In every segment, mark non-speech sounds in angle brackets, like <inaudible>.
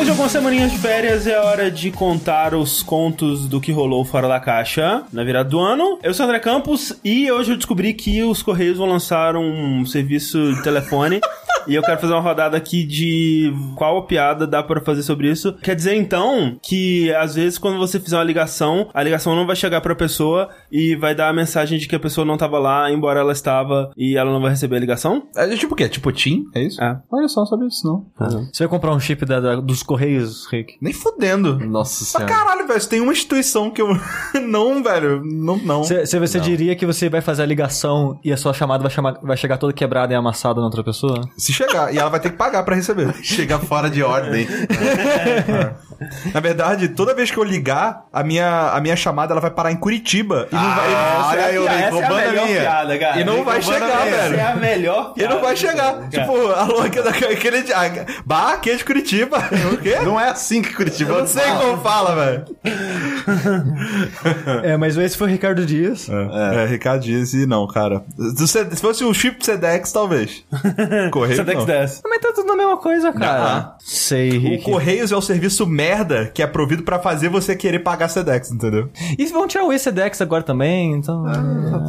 Depois de algumas semaninhas de férias, é hora de contar os contos do que rolou fora da caixa na virada do ano. Eu sou André Campos e hoje eu descobri que os Correios vão lançar um serviço de telefone. <laughs> E eu quero fazer uma rodada aqui de qual piada dá pra fazer sobre isso. Quer dizer, então, que às vezes quando você fizer uma ligação, a ligação não vai chegar pra pessoa e vai dar a mensagem de que a pessoa não tava lá, embora ela estava, e ela não vai receber a ligação? É tipo o quê? Tipo TIM? É isso? É. Olha só, não sabia disso não. Você vai comprar um chip da- da- dos Correios, Rick? Nem fudendo. Nossa Mas senhora. caralho, velho, tem uma instituição que eu... <laughs> não, velho, não, não. Você, você, você diria que você vai fazer a ligação e a sua chamada vai, chamar, vai chegar toda quebrada e amassada na outra pessoa? Se chegar, e ela vai ter que pagar pra receber. <laughs> Chega fora de ordem. Na verdade, toda vez que eu ligar, a minha, a minha chamada ela vai parar em Curitiba. E não vai... Ah, olha aí, eu Essa é a melhor minha. piada, cara. E não vai chegar, velho. Essa é a melhor E não vai chegar. Tipo, alô, aquele, aquele de... ah, Bah, aqui é de Curitiba. <laughs> O quê? Não é assim que Curitiba Eu não sei como fala, velho. <laughs> É, mas esse foi o Ricardo Dias. É, é, Ricardo Dias e não, cara. Se se fosse um chip Sedex, talvez. Correio, Sedex não. 10. Mas tá tudo na mesma coisa, cara. Sei, O Rick. Correios é o serviço merda que é provido pra fazer você querer pagar Sedex, entendeu? E vão tirar o ECDX agora também, então...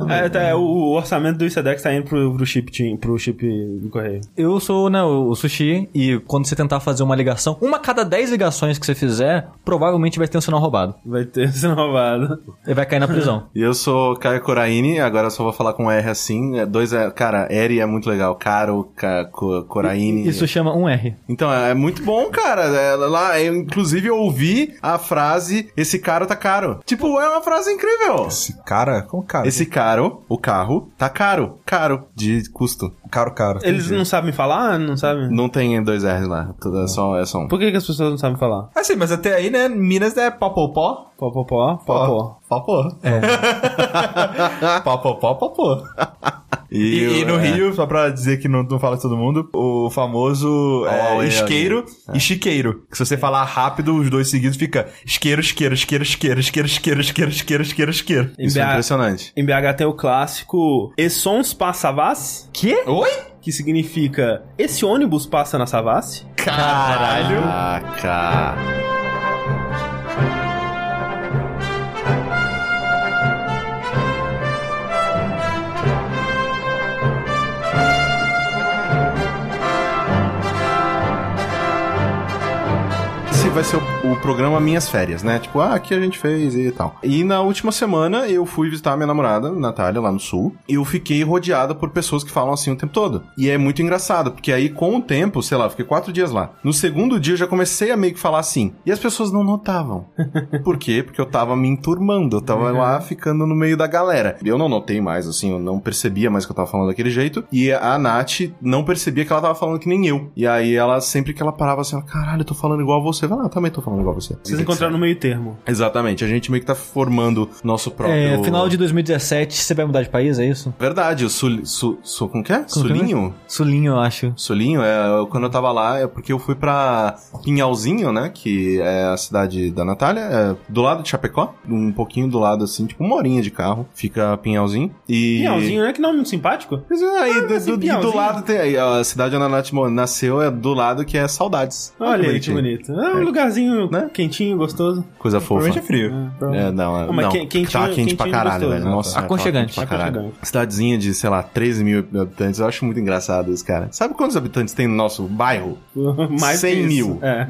É, tá, o, o orçamento do ICEDEX tá indo pro, pro chip, team- pro chip do correio. Eu sou né, o Sushi e quando você tentar fazer uma ligação, uma a cada 10 ligações que você fizer, provavelmente vai ter um sinal roubado. Vai ter sendo roubado. Ele vai cair na prisão. <laughs> E eu sou Caio Coraine, agora eu só vou falar com R assim. É, dois é, cara, R é muito legal. Caro, ca, Coraine. Isso chama um R. Então, é muito bom, cara. É, lá, eu, inclusive, eu ouvi a frase, esse cara tá caro. Tipo, é uma frase incrível. Esse cara, como cara? Esse caro, o carro, tá caro. Caro, de custo. caro, caro. Eles não sabem falar? Não sabem? Não tem dois R's lá. Tudo é só, é só um. Por que, que as pessoas não sabem falar? Assim, mas até aí, né, Minas é popopó. Pó, pó, pó, pó, pó. Popó. É. <laughs> popopó, popó. E, e no é, Rio, só pra dizer que não, não fala de todo mundo, o famoso é, Oh, é, isqueiro e chiqueiro. Que se você falar rápido, os dois seguidos fica isqueiro, isqueiro, isqueiro, isqueiro, isqueiro, isqueiro, isqueiro, isqueiro, isqueiro, isqueiro. Isso é impressionante. em BH tem o clássico E sons passa Savas, Que? Oi? que significa esse ônibus passa na Savassi. Caralho. Caraca. Vai ser o, o programa Minhas Férias, né? Tipo, ah, aqui a gente fez e tal. E na última semana eu fui visitar a minha namorada, Natália, lá no sul. E eu fiquei rodeada por pessoas que falam assim o tempo todo. E é muito engraçado, porque aí com o tempo, sei lá, eu fiquei quatro dias lá. No segundo dia eu já comecei a meio que falar assim. E as pessoas não notavam. <laughs> Por quê? Porque eu tava me enturmando, eu tava lá ficando no meio da galera. Eu não notei mais, assim, eu não percebia mais que eu tava falando daquele jeito. E a Nath não percebia que ela tava falando que nem eu. E aí ela, sempre que ela parava assim, ela, caralho, eu tô falando igual a você. Ela, ah, eu também tô falando igual a você. Vocês encontraram no meio termo. Exatamente, a gente meio que tá formando nosso próprio... É, final de 2017, você vai mudar de país, é isso? Verdade, o sul... Sul, sul como que é? Como que é? Sulinho? Sulinho, eu acho. Sulinho, é, eu- quando eu tava lá, é porque eu fui pra Pinhalzinho, né? Que é a cidade da Natália, é do lado de Chapecó, um pouquinho do lado, assim, tipo uma horinha de carro, fica Pinhalzinho. E... Pinhalzinho, né? Que nome simpático. Pois é, aí, do, assim, do- e do lado tem a cidade onde a Nath nasceu é do lado que é Saudades. Olha aí, que bonitinho. bonito. É um lugarzinho Né? quentinho, gostoso. Coisa fofa. Provavelmente é frio. É, não, é, Não, mas não, quen- quentinho- tá quente pra caralho, gostoso, velho. né? Nossa, Tá. tá Aconchegante. pra caralho. Aconchegante. Cidadezinha de, sei lá, 13 mil habitantes, eu acho muito engraçado isso, cara. Sabe quantos habitantes tem no nosso bairro? <laughs> Mais 100 que isso. mil. É.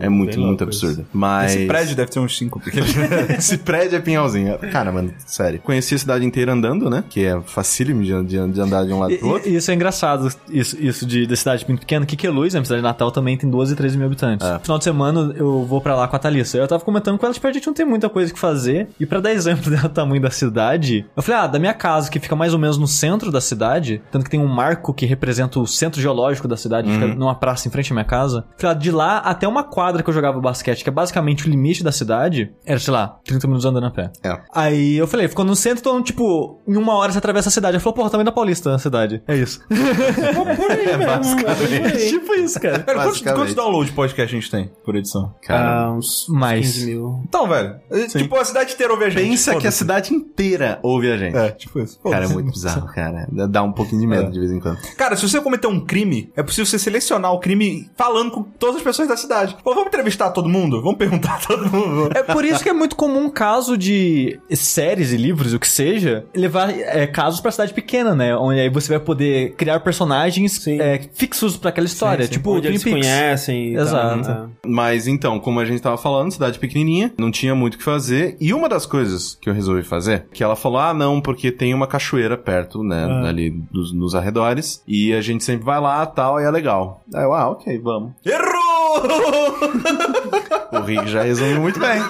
É muito, muito absurdo. isso. Mas... Esse prédio deve ter uns 5. Porque... <laughs> Esse prédio é Pinhalzinho. Cara, mano, sério. Conheci a cidade inteira andando, né? Que é facílimo de, de, de andar de um lado E, pro outro. e- isso é engraçado, isso, isso de, da cidade muito pequena. Que Queluz, na cidade de Natal, também tem 12, 13 mil habitantes. É. Final de semana eu vou pra lá com a Thalissa. Eu tava comentando com ela, tipo, a gente não tem muita coisa que fazer. E pra dar exemplo <laughs> do tamanho da cidade, eu falei, ah, da minha casa, que fica mais ou menos no centro da cidade, tanto que tem um marco que representa o centro geológico da cidade, fica numa praça em frente à minha casa. Eu falei, ah, de lá até uma quadra que eu jogava basquete, que é basicamente o limite da cidade, era, sei lá, 30 minutos andando a pé. É. Aí eu falei, ficou no centro, então, tipo, em uma hora você atravessa a cidade. Ela falou, porra, também da Paulista a cidade. É isso. <laughs> Por aí mesmo. é aí. tipo isso, cara. Cara, quantos, downloads de podcast a gente tem por edição? Ah, Ah, uns Mais. 15 mil. Então, velho. Tipo, a cidade inteira ouve a gente. Pensa que a cidade inteira ouve a gente. É, tipo isso. Cara, é muito bizarro, cara. Dá um pouquinho de medo É. de vez em quando. Cara, se você cometer um crime, é possível você selecionar o crime falando com todas as pessoas da cidade. Pô, vamos entrevistar todo mundo? Vamos perguntar a todo mundo? É por isso que é muito comum caso de séries e livros, o que seja, levar é, casos pra cidade pequena, né? Onde aí você vai poder criar personagens Sim. é, fixos pra aquela história. Tipo, Onde eles se Peaks. conhecem. Exato. tal, né? Mas então, como a gente tava falando, cidade pequenininha, não tinha muito o que fazer. E uma das coisas que eu resolvi fazer, que ela falou: ah, não, porque tem uma cachoeira perto, né, ali dos, nos arredores. E a gente sempre vai lá tal, e é legal. Aí eu, ah, ok, vamos. Errou! <laughs> O Rick já resumiu muito bem.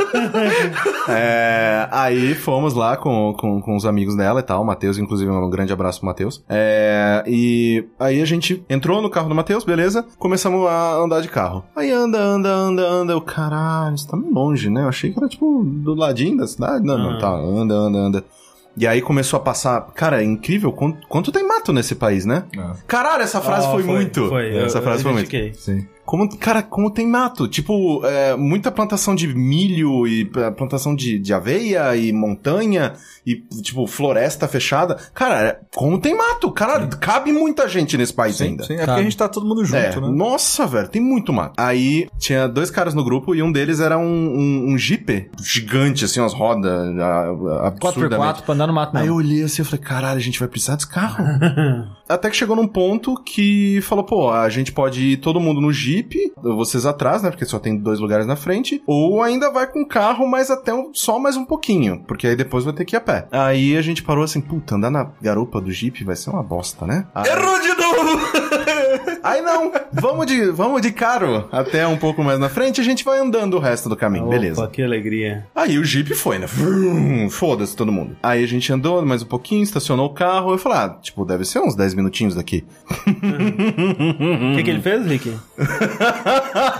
É, aí fomos lá com, com, com os amigos dela e tal. O Matheus, inclusive, um grande abraço pro Matheus. É, e aí a gente entrou no carro do Matheus, beleza? Começamos a andar de carro. Aí anda, anda, anda, anda. Eu, caralho, isso tá meio longe, né? Eu achei que era tipo do ladinho da cidade. Não, não, Ah. tá, anda, anda, anda. E aí começou a passar. Cara, é incrível quanto, quanto tem mato nesse país, né? Caralho, essa frase Ó, foi, muito. Foi, Essa eu- frase eu foi muito. Sim. Como, cara, como tem mato? Tipo, é, muita plantação de milho e é, plantação de, de aveia e montanha e, tipo, floresta fechada. Cara, é, como tem mato? Caralho, cabe muita gente nesse país Sim, ainda. sim. É porque Cara. a gente tá todo mundo junto, É, né? nossa, velho, tem muito mato. Aí tinha dois caras no grupo e um deles era um, um, um Jeep gigante, assim, umas rodas a- absurdamente. 4x4 pra andar no mato Aí eu olhei assim e falei, caralho, a gente vai precisar desse carro? <laughs> Até que chegou num ponto que falou, pô, a gente pode ir todo mundo no Jeep, vocês atrás, né? Porque só tem dois lugares na frente, ou ainda vai com o carro, mas até um- só mais um pouquinho, porque aí depois vai ter que ir a pé. Aí a gente parou assim, puta, andar na garupa do Jeep vai ser uma bosta, né? Aí, Errou de novo! <laughs> aí não, vamos de, vamos de carro até um pouco mais na frente, a gente vai andando o resto do caminho, beleza. Opa, que alegria. Aí o Jeep foi, né? Foda-se todo mundo. Aí a gente andou mais um pouquinho, estacionou o carro. Eu falei, ah, tipo, deve ser uns 10 minutinhos daqui. O que, que ele fez, Rick?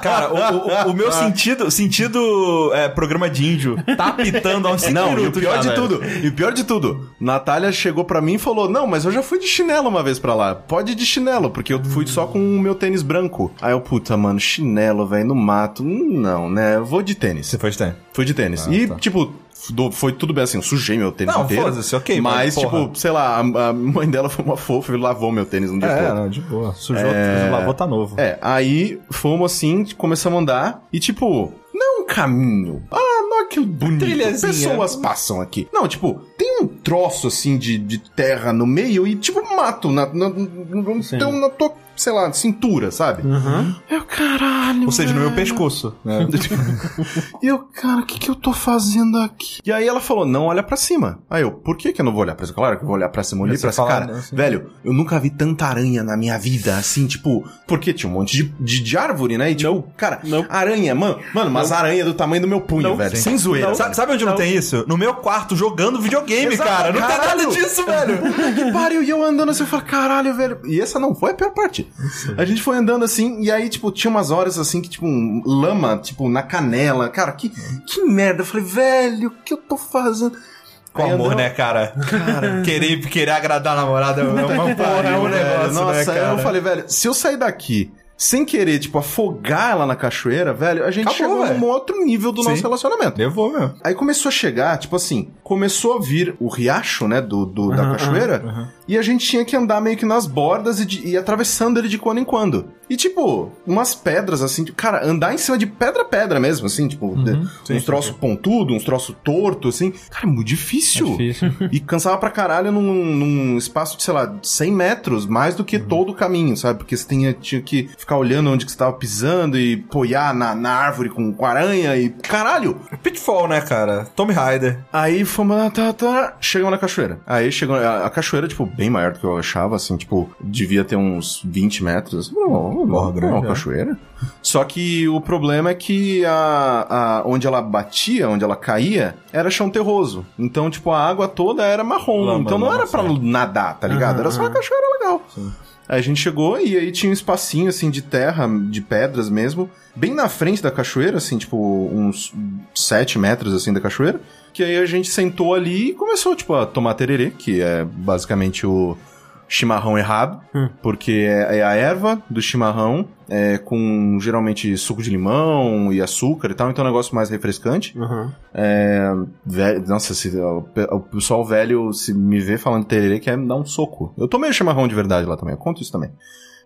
Cara, o, o- o meu sentido, sentido é, programa de índio, tá apitando há uns 5 Não, e o pior já, de velho. tudo, e o pior de tudo, Natália chegou pra mim e falou: Não, mas eu já fui de chinelo uma vez pra lá. Pode ir de chinelo, porque eu fui só com o meu tênis branco. Aí eu, puta, mano, chinelo, velho, no mato. Não, né? Eu vou de tênis. Você foi de tempo. Fui de tênis. Ah, e, tá. tipo, foi tudo bem assim, eu sujei meu tênis Não, inteiro. foda-se, ok, Mas, mas, tipo, sei lá, a, mãe dela foi uma fofa e lavou meu tênis no dia É, todo. não, de boa. Sujou, É. lavou, tá novo. É, aí fomos assim, começamos a andar e tipo, não é um caminho. Ah, não que bonito. Pessoas passam aqui. Não, tipo, tem um troço assim de, de terra no meio e tipo mato na, na, na, Sim. então, na tua, sei lá, cintura, sabe? Uhum. Eu, caralho. Ou seja, no meu velho. pescoço. Né? <laughs> E eu, cara, o que que eu tô fazendo aqui? E aí ela falou, não olha pra cima. Aí eu, por que que eu não vou olhar pra cima? Claro que eu vou olhar pra cima, olhei pra cima. Cara, né, assim. velho, eu nunca vi tanta aranha na minha vida, assim, tipo... Porque tinha um monte de, de, de árvore, né? E tipo, cara, Não. aranha, mano, mano, umas aranhas do tamanho do meu punho, Não. velho. Sim. Sem zoeira. Sabe, sabe onde não, tem isso? No meu quarto, jogando videogame, Exato, cara. Não tem caralho. nada disso, velho. <laughs> Que pariu, e eu andando assim, eu falei, caralho, velho. E essa não foi a pior parte. A gente foi andando assim, e aí, tipo, tinha umas horas assim que, tipo, um lama, tipo, na canela. Cara, que, que merda. Eu falei, velho, o que eu tô fazendo? Com Aí amor, né, cara? <laughs> Querer, querer agradar a namorada é uma porra, é um negócio, Nossa, né, cara? eu falei, velho, se eu sair daqui sem querer, tipo, afogar ela na cachoeira, velho, a gente Acabou, chegou velho. num outro nível do Sim. nosso relacionamento. Levou mesmo. Aí começou a chegar, tipo assim, começou a vir o riacho, né, do, do- da cachoeira, e a gente tinha que andar meio que nas bordas e, de- e atravessando ele de quando em quando. E, tipo, umas pedras, assim, de- cara, andar em cima de pedra-pedra mesmo, assim, tipo, de- Sim, uns troços pontudos, uns troços tortos, assim. Cara, é muito difícil. É difícil. <laughs> E cansava pra caralho num, num espaço de, sei lá, 100 metros, mais do que todo o caminho, sabe? Porque você tinha, tinha que ficar olhando onde que você tava pisando e apoiar na, na árvore com, com aranha e... Caralho! Pitfall, né, cara? Tomb Raider. Aí fomos lá, tá, tá, chegamos na cachoeira. Aí chegou, a, a cachoeira, tipo, bem maior do que eu achava, assim, tipo, devia ter uns 20 metros. Assim, não, não, Porra, não, grande, não, é. cachoeira. Só que o problema é que a, a, onde ela batia, onde ela caía, era chão terroso. Então, tipo, a água toda era marrom. Lama, então não lama, era pra certo. nadar, tá ligado? Era só uma cachoeira legal. Aí a gente chegou e aí tinha um espacinho, assim, de terra, de pedras mesmo, bem na frente da cachoeira, assim, tipo, uns 7 metros, assim, da cachoeira. Que aí a gente sentou ali e começou, tipo, a tomar tererê, que é basicamente o, chimarrão errado, porque é, é a erva do chimarrão, é, com geralmente suco de limão e açúcar e tal, então é um negócio mais refrescante. Uhum. É, ve- nossa, se, o, o pessoal velho se me vê falando tererê quer me dar um soco. Eu tomei chimarrão de verdade lá também, eu conto isso também.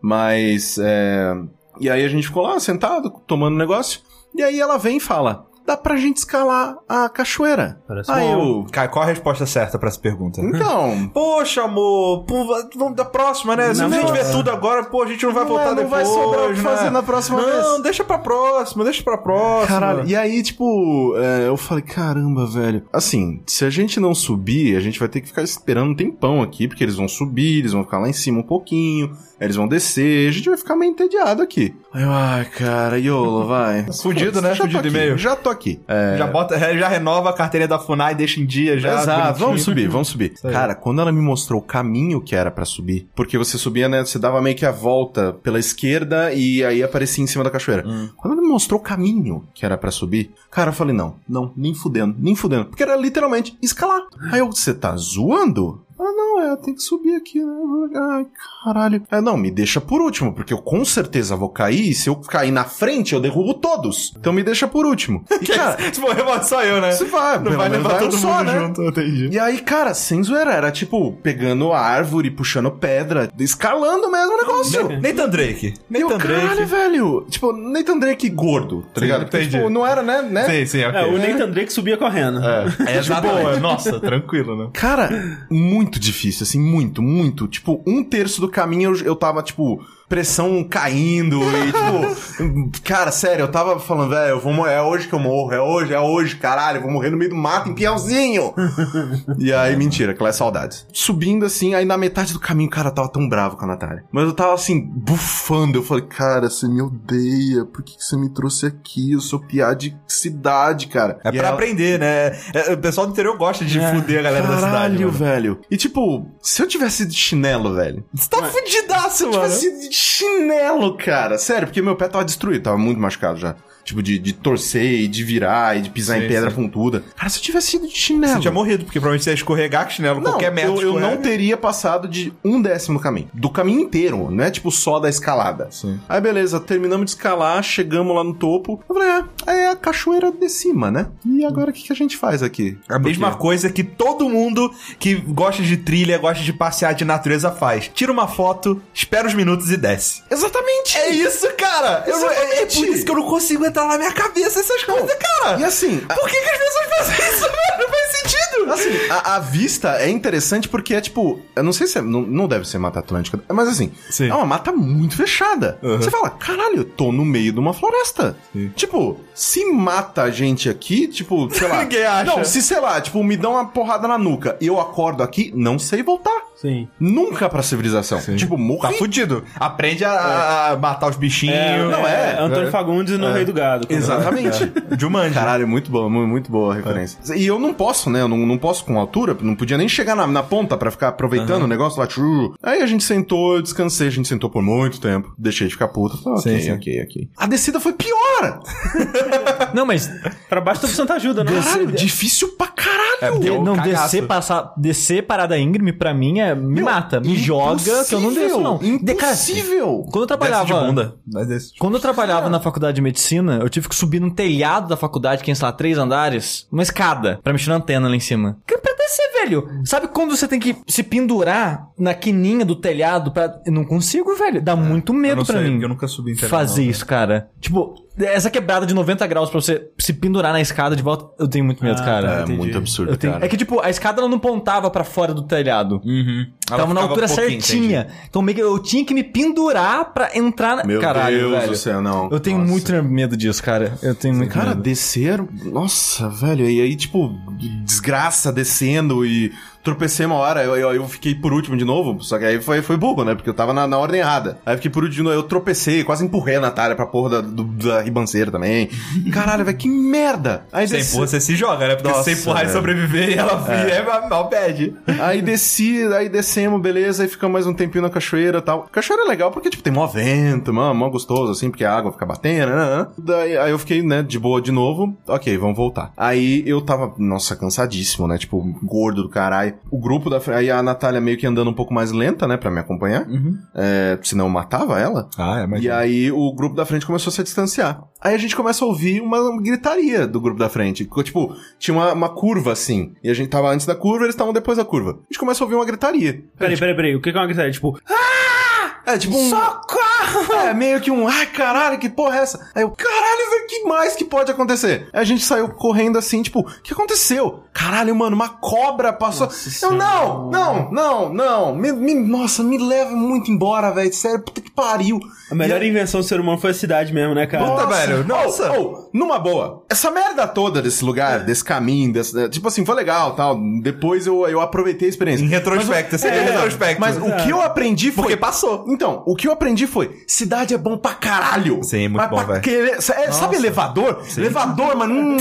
Mas, é, e aí a gente ficou lá sentado, tomando um negócio, e aí ela vem e fala, dá pra gente escalar a cachoeira. Parece aí bom. eu, qual a resposta certa pra essa pergunta? então... <laughs> Poxa, amor, pô, vamos da próxima, né? Se Não, a gente não. ver tudo agora, pô, a gente não vai Não voltar é, não depois. vai sobrar o que né? fazer na próxima vez. Não, deixa pra próxima, deixa pra próxima. Caralho, e aí, tipo, é, eu falei, caramba, velho. Assim, se a gente não subir, a gente vai ter que ficar esperando um tempão aqui, porque eles vão subir, eles vão ficar lá em cima um pouquinho, eles vão descer, a gente vai ficar meio entediado aqui. Aí eu, ai, cara, Yolo, vai. Fudido, né? Fudido aqui, e-mail. Já tô aqui. É, Já, bota, <laughs> já renova a carteirinha da FUNAI, deixa em dia já. Exato, bonitinho. vamos subir, vamos subir. Cara, quando ela me mostrou o caminho que era pra subir, porque você subia, né, você dava meio que a volta pela esquerda e aí aparecia em cima da cachoeira. Quando ela me mostrou o caminho que era pra subir, cara, eu falei, não, não, nem fudendo, nem fudendo. Porque era literalmente escalar. Aí eu, você tá zoando? Ah, não, é, tem que subir aqui, né? Ai, caralho. É, não, me deixa por último, porque eu com certeza vou cair, e se eu cair na frente, eu derrubo todos. Então me deixa por último. <laughs> E, cara, Se morrer, só eu, né? você vai, Não vai levar vai todo só, mundo né? junto, entendi. E aí, cara, sem zoeira, era tipo, pegando a árvore, puxando pedra, escalando mesmo o negócio. Nathan Drake. Eu, Nathan caralho, Drake. velho. Tipo, Nathan Drake gordo, tá Sim, ligado? Porque, tipo, não era, né? né? Sim, sim, ok. É, o Nathan Drake subia correndo. É, <laughs> de boa. Nossa, tranquilo, né? Cara, muito difícil, assim, muito, muito. Tipo, um terço do caminho eu, eu tava, tipo, pressão caindo e, tipo, cara, sério, eu tava falando, velho, eu vou morrer, é hoje que eu morro, é hoje, é hoje, caralho, eu vou morrer no meio do mato em Piauzinho. <laughs> e aí, mentira, aquela é saudades. Subindo assim, aí na metade do caminho, cara, eu tava tão bravo com a Natália. Mas eu tava assim, bufando, eu falei, cara, você me odeia, por que, que você me trouxe aqui? Eu sou piá de cidade, cara. É E pra ela- aprender, né? É, o pessoal do interior gosta de fuder a galera da cidade. Caralho, mano. velho. E tipo, se eu tivesse de chinelo, velho. Você tá fudidaço, Se eu mano. tivesse de chinelo, cara. Sério, porque meu pé tava destruído, tava muito machucado já. Tipo, de, de torcer e de virar e de pisar Sim, em pedra sim. pontuda. Cara, se eu tivesse ido de chinelo. Você tinha morrido, porque provavelmente você ia escorregar com chinelo, Não, qualquer merda eu, eu não teria passado de um décimo do caminho. Do caminho inteiro, não é tipo só da escalada. Sim. Aí beleza, terminamos de escalar, chegamos lá no topo. Eu falei, é, é a cachoeira de cima, né? E agora o que, que a gente faz aqui? A mesma Porque- coisa que todo mundo que gosta de trilha, gosta de passear de natureza faz. Tira uma foto, espera uns minutos e desce. Exatamente! É isso, cara! Eu não- é, é Exatamente. por isso que eu não consigo entrar na minha cabeça essas coisas, cara! E assim, a- Por que, que as pessoas fazem isso, <laughs> velho? Não faz sentido! Assim, a, a vista é interessante porque é tipo. Eu não sei se é. Não, não deve ser Mata Atlântica, mas assim. Sim. É uma mata muito fechada. Uhum. Você fala, caralho, eu tô no meio de uma floresta. Sim. Tipo, se mata a gente aqui, tipo, sei lá. <laughs> Ninguém acha. Não, se sei lá, tipo, me dá uma porrada na nuca e eu acordo aqui, não sei voltar. Sim. Nunca pra civilização. Tipo, morri. Tá fudido. Aprende a, a matar os bichinhos. É, não, é. Antônio Fagundes no Rei do Gado. Exatamente. Jumanji. Caralho, muito boa, mu- muito boa a referência. E eu não posso, né? Eu não, não posso com altura, não podia nem chegar na, na ponta pra ficar aproveitando o negócio lá. Aí a gente sentou, eu descansei, a gente sentou por muito tempo. Deixei de ficar puta. Falei, ok, Sim, sim. ok, ok. A descida foi pior! <laughs> Não, mas Pra baixo do Santa Ajuda, né? Caralho, difícil pra caralho! É, de- Deu não cagaço. descer, passar, descer parada íngreme pra mim é me mata, me joga que eu não desço não. De- cara, Impossível! quando eu Desce trabalhava de bunda. Mas desce. Quando eu trabalhava na faculdade de medicina, eu tive que subir num telhado da faculdade, que é, sei lá, três andares, uma escada, pra mexer na antena lá em cima. Que pra descer, velho. Sabe quando você tem que se pendurar na quininha do telhado pra... Eu não consigo, velho. Dá muito Eu medo não pra sei, mim. eu nunca subi em telhado, Fazer não, isso, cara. Tipo, essa quebrada de 90 graus pra você se pendurar na escada de volta, eu tenho muito medo, Ah, cara. É entendi. muito absurdo, Eu tenho- cara. É que, tipo, a escada ela não pontava pra fora do telhado. Uhum. Ela Tava na altura um certinha. Então meio que eu tinha que me pendurar pra entrar na... Meu Caralho, Deus velho. do céu, não. Eu tenho Nossa. muito medo disso, cara. Eu tenho muito Cara, medo. descer. Nossa, velho. E aí, tipo, desgraça descendo e tropecei uma hora. Eu, eu, eu fiquei por último de novo. Só que aí foi, foi burro, né? Porque eu tava na, na ordem errada. Aí fiquei por último, eu tropecei, quase empurrei a Natália pra porra da, do- da ribanceira também. <laughs> Caralho, velho, que merda! Aí Sem desci- empurra, você se joga, né? Porque Nossa, sem empurrar e velho. sobreviver, ela é, é mal bad. Aí desci, aí descemos, beleza, aí ficamos mais um tempinho na cachoeira e tal. Cachoeira é legal porque, tipo, tem mó vento, mó, mó gostoso, assim, porque a água fica batendo, né, né. Daí, aí eu fiquei, né, de boa de novo. Ok, vamos voltar. Aí eu tava, nossa, cansadíssimo, né, tipo, gordo do caralho. O grupo da frente, aí a Natália meio que andando um pouco mais lenta, né, pra me acompanhar. É, senão eu matava ela. Ah, é, mas... E aí o grupo da frente começou a se distanciar. Aí a gente começa a ouvir uma gritaria do grupo da frente. Tipo, tinha uma, uma curva assim. E a gente tava antes da curva, eles estavam depois da curva. A gente começa a ouvir uma gritaria. Peraí, peraí, peraí. O que é uma gritaria? Tipo, É, tipo um. Socorro! É, meio que um. Ai, caralho, que porra é essa? Aí eu, caralho, velho, que mais que pode acontecer? Aí a gente saiu correndo assim, tipo, o que aconteceu? Caralho, mano, uma cobra passou. Nossa eu, não, não, não, não. Me, me- nossa, me leva muito embora, velho. Sério, puta que pariu. a melhor E invenção do ser humano foi a cidade mesmo, né, cara? Puta, velho, nossa. Oh, oh, numa boa. Essa merda toda desse lugar, desse caminho, desse, tipo assim, foi legal tal. Depois eu, eu aproveitei a experiência. Em retrospecto, Mas em retrospecto. Mas o que eu aprendi foi. Porque passou. Então, o que eu aprendi foi: cidade é bom pra caralho. Sim, muito Mas bom, velho. é, sabe elevador? Elevador, mano. Hum,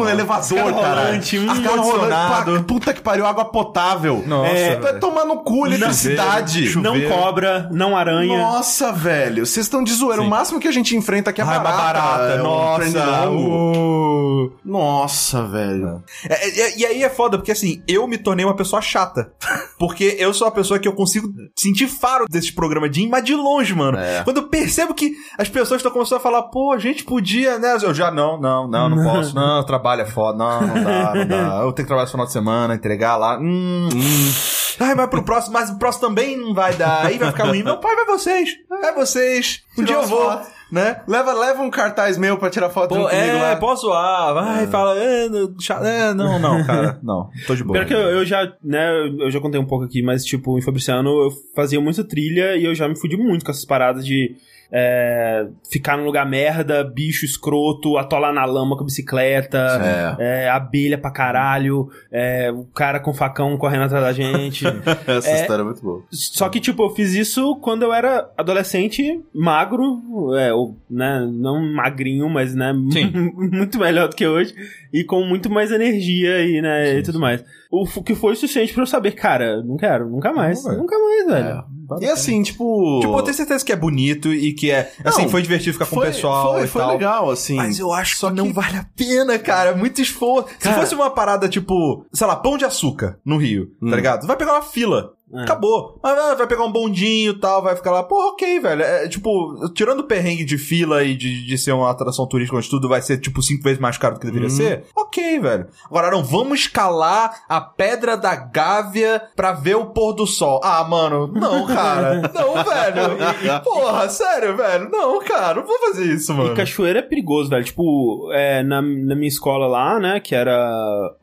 hum, elevador, Escada cara. rolante, hum, ar-condicionado. Puta que pariu, água potável. Nossa, é, vai velho. tomar no cu, eletricidade. Chuveiro. Não cobra, não aranha. Nossa, velho, vocês estão de zoeira. O máximo que a gente enfrenta aqui é Ah, é barata. é nossa. uh. Nossa, velho. É, é, e aí é foda, porque assim, eu me tornei uma pessoa chata. <laughs> Porque eu sou uma pessoa que eu consigo sentir faro desse programa de ir, mas de longe, mano. É. Quando eu percebo que as pessoas estão começando a falar, pô, a gente podia, né? Eu já, não, não, não, não posso. Não, trabalho é foda. Não, não dá, não dá. <laughs> Eu tenho que trabalhar no final de semana, entregar lá. Hum, hum. Ai, mas pro próximo, mas o próximo também não vai dar. Aí vai ficar ruim. Meu pai, vai vocês. Vai vocês. Um dia eu vou, fotos. Né? Leva, leva um cartaz meu pra tirar foto Pô, comigo é, lá. posso zoar. Vai, fala, é, não, é, não, não, <laughs> cara. Não, tô de boa. Pior que eu, eu já, né, eu já contei um pouco aqui, mas tipo, em Fabriciano eu fazia muita trilha e eu já me fudi muito com essas paradas de é, ficar num lugar merda, bicho escroto, atolar na lama com a bicicleta, é, abelha pra caralho, é, o cara com facão correndo atrás da gente. <laughs> Essa É. história é muito boa. Só que, tipo, eu fiz isso quando eu era adolescente, magro, é, ou, né, não magrinho, mas, né, <laughs> Sim. É. muito melhor do que hoje, e com muito mais energia e, né, e tudo mais. O que foi o suficiente pra eu saber, cara, não quero, nunca mais, Não, nunca mais, velho. E assim, tipo. Tipo, eu tenho certeza que é bonito e que é. Assim, Não, foi divertido ficar com o foi, pessoal Foi, e foi tal. legal, assim. Mas eu acho Só que não que- vale a pena, cara. É muito esforço. Se Cara- fosse uma parada tipo, sei lá, pão de açúcar no Rio, Hum. tá ligado? Vai pegar uma fila. É. Acabou. Mas ah, vai pegar um bondinho e tal, vai ficar lá. Porra, ok, velho. É, tipo, tirando o perrengue de fila e de, de ser uma atração turística onde tudo vai ser, tipo, cinco vezes mais caro do que deveria Uhum. ser, ok, velho. Agora, não, vamos escalar a Pedra da Gávea pra ver o pôr do sol. Ah, mano, não, cara. <laughs> não, velho. Porra, sério, velho. Não, cara, não vou fazer isso, mano. E cachoeira é perigoso, velho. Tipo, é, na, na minha escola lá, né, que era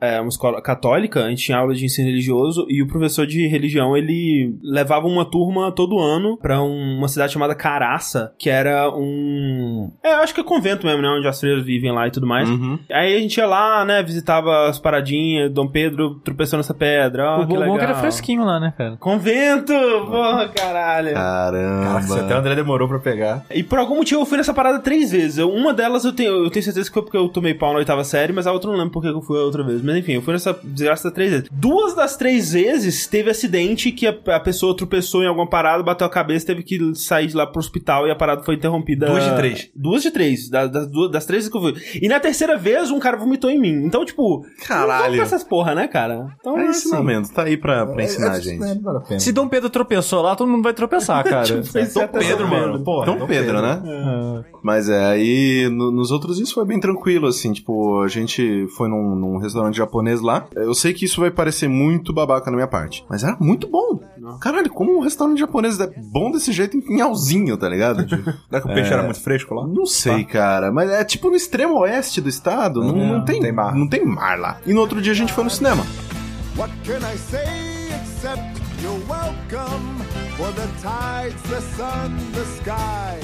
é, uma escola católica, a gente tinha aula de ensino religioso e o professor de religião, ele levava uma turma todo ano pra um- uma cidade chamada Caraça, que era um... É, eu acho que é convento mesmo, né, onde as freiras vivem lá e tudo mais. Uhum. Aí a gente ia lá, né, visitava as paradinhas, Dom Pedro tropeçou nessa pedra, ó, o que bom legal. que era fresquinho lá, né, cara? Convento! Porra, caralho. Caramba. Se até o André demorou pra pegar. E por algum motivo eu fui nessa parada três vezes. Eu- uma delas eu tenho, eu tenho certeza que foi porque eu tomei pau na oitava série, mas a outra eu não lembro porque eu fui a outra vez. Mas enfim, eu fui nessa desgraça três vezes. Duas das três vezes teve acidente que a, a pessoa tropeçou em alguma parada, bateu a cabeça, teve que sair de lá pro hospital e a parada foi interrompida. Duas de três. Duas de três. Das, das, duas- das três que eu fui. E na terceira vez um cara vomitou em mim. Então, tipo, Caralho. Não essas porra, né, cara? Então, É assim, ensinamento, tá aí pra, pra ensinar, É, gente. Não vale a pena. Se Dom Pedro tropeçou lá, todo mundo vai tropeçar, <laughs> cara. Foi Dom até Pedro, Dom mano. Porra, Dom Pedro, né? Mas é, aí no- nos outros isso foi bem tranquilo, assim, tipo, a gente foi num, num restaurante japonês lá. Eu sei que isso vai parecer muito babaca na minha parte, mas era muito bom. Caralho, como um restaurante japonês é bom desse jeito em Pinhalzinho, tá ligado? <laughs> Será que o peixe era muito fresco lá? Não sei, cara, mas é tipo no extremo oeste do estado, não, É, não tem, não tem mar. não tem mar lá. E no outro dia a gente foi no cinema. What can I say except you're welcome for the tides, the sun, the sky?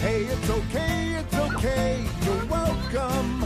Hey, it's okay, it's okay, you're welcome.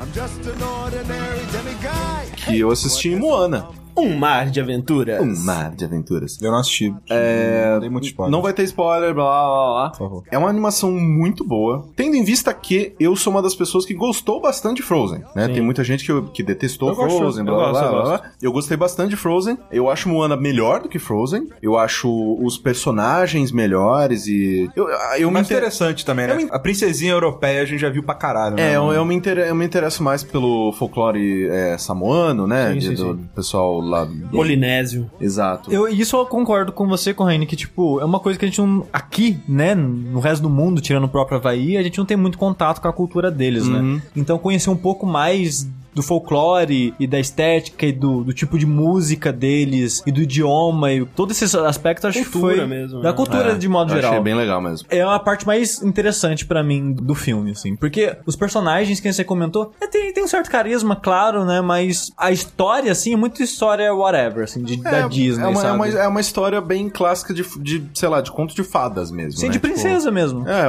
I'm just an ordinary demiguy. Que eu assisti em Moana. Um mar de aventuras. Um mar de aventuras. Eu não assisti. É. Não dei muito spoiler. Não vai ter spoiler, blá blá blá blá. Por favor. É uma animação muito boa, tendo em vista que eu sou uma das pessoas que gostou bastante de Frozen, né? Tem muita gente que, que detestou Eu gosto, Frozen, eu blá blá gosto, blá, eu blá. Eu gostei bastante de Frozen. Eu acho Moana melhor do que Frozen. Eu acho os personagens melhores e eu eu me Mais inter... interessante também, né? Me- A princesinha europeia a gente já viu pra caralho, né? É, eu, eu me inter... eu me interesso mais pelo folclore é, samoano, né? Sim, de- sim, do sim. pessoal lá do... Polinésio. Exato. Eu, isso eu concordo com você, Corraine, que, tipo, é uma coisa que a gente não. Aqui, né, no resto do mundo, tirando o próprio Havaí, a gente não tem muito contato com a cultura deles, né? Então, conhecer um pouco mais do folclore e da estética e do, do tipo de música deles e do idioma e todo esse aspecto acho que foi mesmo, da né? cultura É, de modo eu geral. Achei bem legal mesmo. É a parte mais interessante pra mim do filme, assim. Porque os personagens que você comentou, é, tem, tem um certo carisma, claro, né? Mas a história, assim, é muito história whatever, assim, de, da Disney, é uma, é, uma, é uma história bem clássica de, de, sei lá, de conto de fadas mesmo. Sim, né? de Tipo, princesa mesmo. É,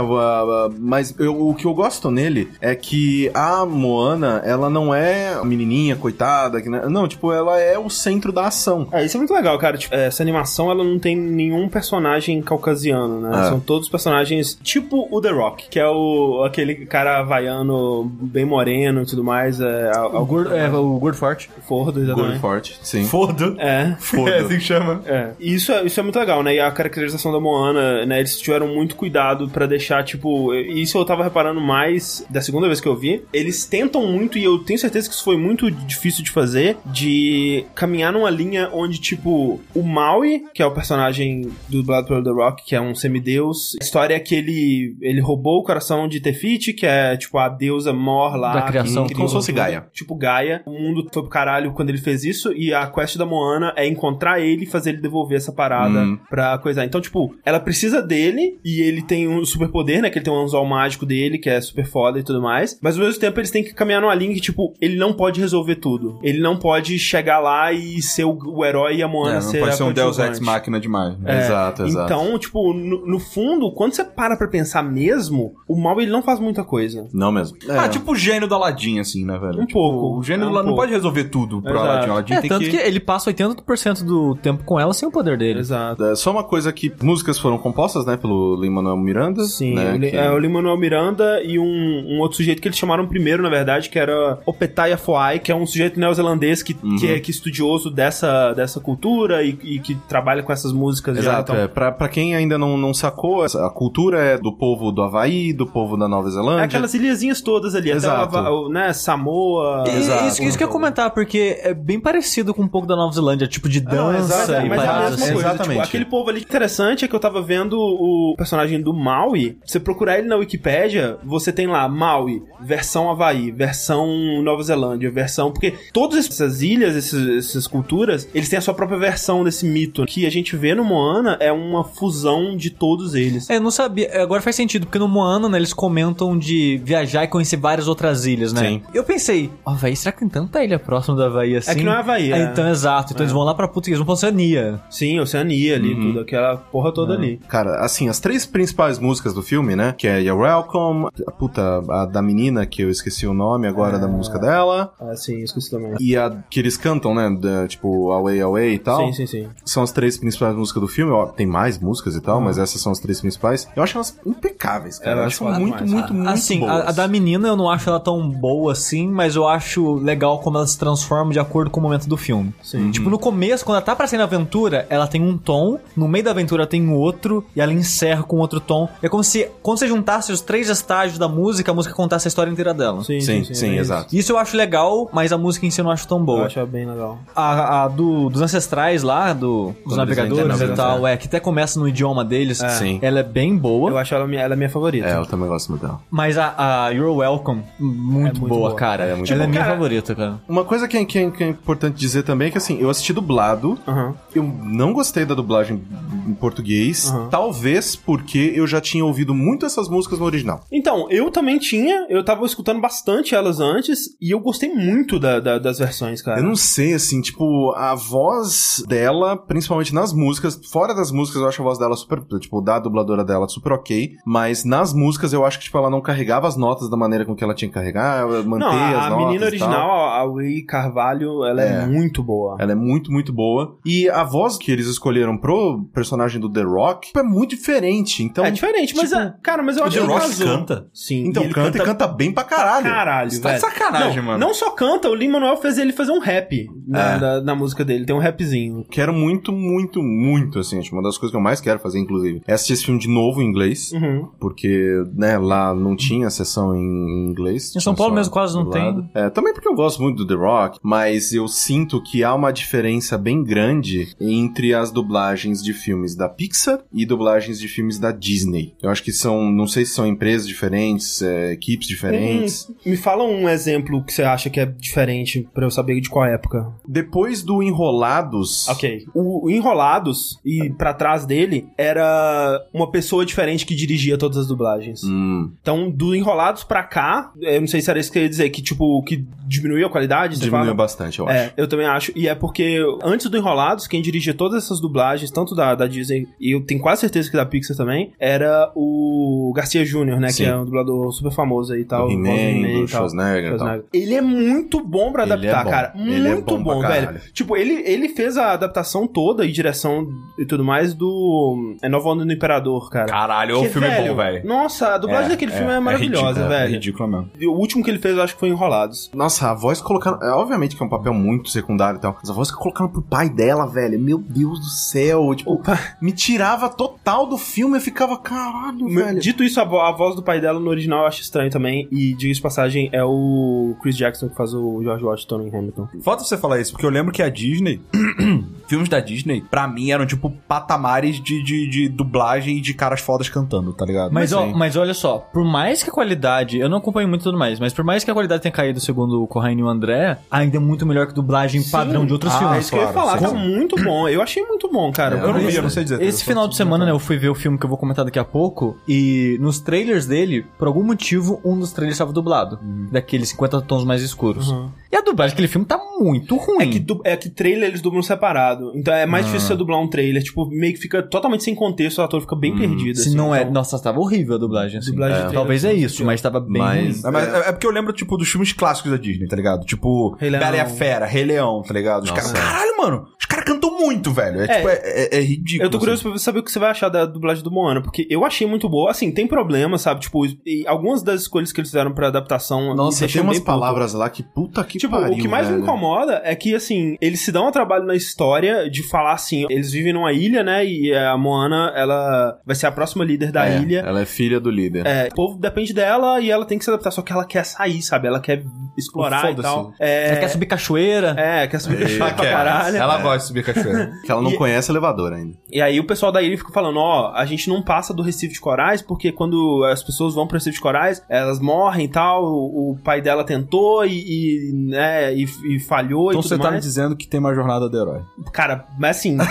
mas eu- o que eu gosto nele é que a Moana, ela não é a menininha coitada, que, né? não, tipo, ela é o centro da ação. É, isso é muito legal, cara. Tipo, essa animação, ela não tem nenhum personagem caucasiano, né? É. São todos personagens tipo o The Rock, que é o aquele cara havaiano bem moreno e tudo mais. É, O gordo, é, o gordo forte. Fordo, Gordo exatamente. forte, sim. Foda. É. <laughs> É assim que chama. É. E isso é, isso é muito legal, né? E a caracterização da Moana, né? Eles tiveram muito cuidado pra deixar, tipo. Isso eu tava reparando mais da segunda vez que eu vi. Eles tentam muito, e eu tenho certeza que isso foi muito difícil de fazer, de caminhar numa linha onde, tipo, o Maui, que é o personagem dublado pelo The Rock, que é um semideus, a história é que ele, ele roubou o coração de Tefiti, que é, tipo, a deusa mor lá. Da criação. que Como se fosse tudo. Gaia. Tipo Gaia. O mundo foi pro caralho quando ele fez isso, e a quest da Moana é encontrar ele e fazer ele devolver essa parada Hum. pra coisar. Então, tipo, ela precisa dele, e ele tem um superpoder, né? Que ele tem um anzol mágico dele, que é super foda e tudo mais. Mas ao mesmo tempo eles têm que caminhar numa linha que, tipo, ele não pode resolver tudo. Ele não pode chegar lá e ser o, o herói e a Moana É, não ser pode a ser um Deus Ex. Máquina demais. É, Exato, exato. Então, tipo, no, no fundo, quando você para pra pensar mesmo, o mal ele não faz muita coisa. Não mesmo. Ah, tipo o gênio do Aladdin, assim, né, velho? Um Tipo, pouco. O gênio É, um do Aladdin não pouco. pode resolver tudo pro Exato. Aladdin. O Aladdin É, tem tanto que... que... ele passa 80% do tempo com ela sem o poder dele. Exato. É, Só uma coisa que músicas foram compostas, né, pelo Lin-Manuel Miranda. Sim, né, o que- é, o Lin-Manuel Miranda e um, um outro sujeito que eles chamaram primeiro, na verdade, que era Opetaya Foai, que é um sujeito neozelandês que, Uhum. que é que é estudioso dessa, dessa cultura e, e que trabalha com essas músicas já. Exato, Então, é. Pra, pra quem ainda não, não sacou, a cultura é do povo do Havaí, do povo da Nova Zelândia. é aquelas ilhazinhas todas ali, Exato. até o, né, Samoa. E- Exato. Isso, isso que eu ia comentar, porque é bem parecido com um pouco da Nova Zelândia, tipo de dança é- e mas é a mesma assim. coisa. Exatamente. Tipo, aquele povo ali interessante é que eu tava vendo o personagem do Maui. Você procurar ele na Wikipédia, você tem lá Maui, versão Havaí, versão Nova Zelândia, versão. Porque todas essas ilhas, esses- essas culturas, eles têm a sua própria versão desse mito. Que a gente vê no Moana é uma fusão de todos eles. É, eu não sabia. Agora faz sentido, porque no Moana, né, eles comentam de viajar e conhecer várias outras ilhas, né? Sim. Eu pensei, ó, Havaí, será que tem tanta ilha próxima do Havaí assim? É que não é Havaí, Ah, é. Então, exato. Então eles vão lá pra puta, eles vão pra Oceania. Sim, Oceania ali, tudo, aquela porra toda ali. Cara, assim, as três principais músicas do filme, né? Que é You're Welcome, a puta, a da menina, que eu esqueci o nome agora da música dela. Ah, sim, esqueci também. E a que eles cantam, né? da, tipo, Away, Away e tal. Sim, sim, sim. São as três principais músicas do filme. Ó, tem mais músicas e tal, mas essas são as três principais. Eu acho elas impecáveis, cara. É, eu Elas acho são muito, demais. muito, muito assim, boas. a, a da menina eu não acho ela tão boa assim, mas eu acho legal como ela se transforma de acordo com o momento do filme. Sim. Tipo, no começo, quando ela tá pra sair na aventura, ela tem um tom, no meio da aventura tem outro, e ela encerra com outro tom. É como se, quando você juntasse os três estágios da música, a música contasse a história inteira dela. Sim, Sim, sim, sim, é bem exato. Isso eu acho legal, mas a música em si eu não acho tão isso. Eu boa. acho bem legal. A, a do- dos ancestrais lá, do, dos navegadores e tal, é, que até começa no idioma deles, Sim. ela é bem boa. Eu acho ela, minha- ela é minha favorita. É, eu também gosto muito dela. Mas a, a You're Welcome, muito, É muito boa, boa. cara. É muito ela é boa. minha Cara, favorita, cara. Uma coisa que é, que é- que é importante dizer também é que, assim, eu assisti dublado. Aham. Eu não gostei da dublagem em português. Aham. Talvez porque eu já tinha ouvido muito essas músicas no original. Então, eu também tinha, eu tava escutando bastante elas antes, e eu eu gostei muito da- da- das versões, cara. Eu não sei, assim, tipo, a voz dela, principalmente nas músicas, fora das músicas eu acho a voz dela super, tipo, da dubladora dela super ok, mas nas músicas eu acho que, tipo, ela não carregava as notas da maneira com que ela tinha que carregar, manter Não, as a notas menina e original, tal. a Ray Carvalho, ela é, É. muito boa. Ela é muito, muito boa. E a voz que eles escolheram pro personagem do The Rock é muito diferente. Então, é diferente, mas, tipo, é- cara, mas eu o acho The que Rock casou. canta? Sim. então e ele canta, e canta bem pra caralho. Caralho, Você tá de sacanagem, não, mano. Não só canta, o Lin-Manuel fez ele fazer um rap na, É. na- na música dele. Tem um rapzinho. Quero muito, muito, muito, assim, acho uma das coisas que eu mais quero fazer, inclusive, é assistir esse filme de novo em inglês. Uhum. Porque, né, lá não tinha sessão em inglês. Em São Paulo mesmo quase não dublado. É, também porque eu gosto muito do The Rock, mas eu sinto que há uma diferença bem grande entre as dublagens de filmes da Pixar e dublagens de filmes da Disney. Eu acho que são, não sei se são empresas diferentes, é, equipes diferentes. Hum, me fala um exemplo que você acha que é diferente pra eu saber de qual época. Depois do Enrolados, Ok. O, o Enrolados e pra trás dele era uma pessoa diferente que dirigia todas as dublagens. hum, Então, do Enrolados pra cá, eu não sei se era isso que eu ia dizer, que tipo, que diminuiu a qualidade, diminuiu fala? bastante, eu acho. É, eu também acho. E é porque antes do Enrolados, quem dirigia todas essas dublagens, tanto da, da Disney e eu tenho quase certeza que da Pixar também, era o Garcia Jr., né? Sim. Que é um dublador super famoso aí e tal. Do He-Man, He-Man do e tal. Schwarzenegger e tal. Ele é muito bom pra Ele é adaptar, bom. cara. Ele é Muito bom bom, pra velho. Tipo, ele, ele fez a adaptação toda e direção e tudo mais do é Nova Onda do Imperador, cara. Caralho, o Que, filme é bom, velho. Nossa, a dublagem daquele filme é maravilhosa, ridículo, É velho. ridículo mesmo. E o último que ele fez, eu acho que foi Enrolados. Nossa, a voz colocando. É, obviamente que é um papel muito secundário e tal. Mas a voz que colocando pro pai dela, velho. Meu Deus do céu. Tipo, Opa. me tirava total do filme. Eu ficava, caralho, velho. Dito isso, a, a voz do pai dela no original eu acho estranho também. E, diga de passagem, é o Chris Jackson que faz o George Washington em Hamilton. Falta você falar isso, porque eu lembro que a Disney, <clears throat> filmes da Disney, pra mim eram tipo patamares de, de, de dublagem e de caras fodas cantando, tá ligado? Mas, ó, sim. mas olha só, por mais que a qualidade. Eu não acompanho muito tudo mais, mas por mais que a qualidade tenha caído segundo o Corraine e o André, ainda é muito melhor que dublagem padrão de outros Ah, É filmes. isso que eu ia claro, falar, sim. tá muito bom. Eu achei muito bom, cara. eu não vi, Esse- eu não sei dizer. Esse final de semana, né, eu fui ver o filme que eu vou comentar daqui a pouco, e nos trailers dele, por algum motivo, um dos trailers estava dublado. Daqueles 50 tons mais escuros. Uhum. E a dublagem daquele filme tá muito ruim. É que, du- é que trailer eles dublam separado. Então é mais difícil você dublar um trailer. Tipo, meio que fica totalmente sem contexto, o ator fica bem perdido. Se assim, não é. então- Nossa, tava horrível a dublagem, assim. Dublagem É. trailer, Talvez é assim, isso, mas tava bem Mas- ruim. É, mas é, é porque eu lembro, tipo, dos filmes clássicos da Disney, tá ligado? Tipo, Rei Leão. Bela e a Fera, Rei Leão, tá ligado? Os caras, caralho, mano, os caras muito, velho. É, É. tipo, é, é- é ridículo. Eu tô curioso assim. pra saber o que você vai achar da dublagem do Moana, porque eu achei muito boa. Assim, tem problema, sabe? Tipo, e algumas das escolhas que eles fizeram pra adaptação. me Nossa, tem umas puto. palavras lá que puta que Tipo, pariu, o que mais me velho. incomoda é que, assim, eles se dão um trabalho na história de falar assim, eles vivem numa ilha, né, e a Moana, ela vai ser a próxima líder da É, ilha. Ela é filha do líder. É, o povo depende dela e ela tem que se adaptar, só que ela quer sair, sabe? Ela quer explorar e tal. É, Ela quer subir cachoeira. é, quer subir Ela pra quer. caralho. Ela gosta de subir cachoeira. <laughs> Que ela não E- conhece elevador ainda. E aí o pessoal da ilha fica falando, ó, a gente não passa do Recife de Corais, porque quando as pessoas vão pro Recife de Corais, elas morrem e tal, o, o pai dela tentou e, e, né, e, e falhou Então e tudo você tá me mais. dizendo que tem uma jornada do herói. Cara, mas assim. <laughs>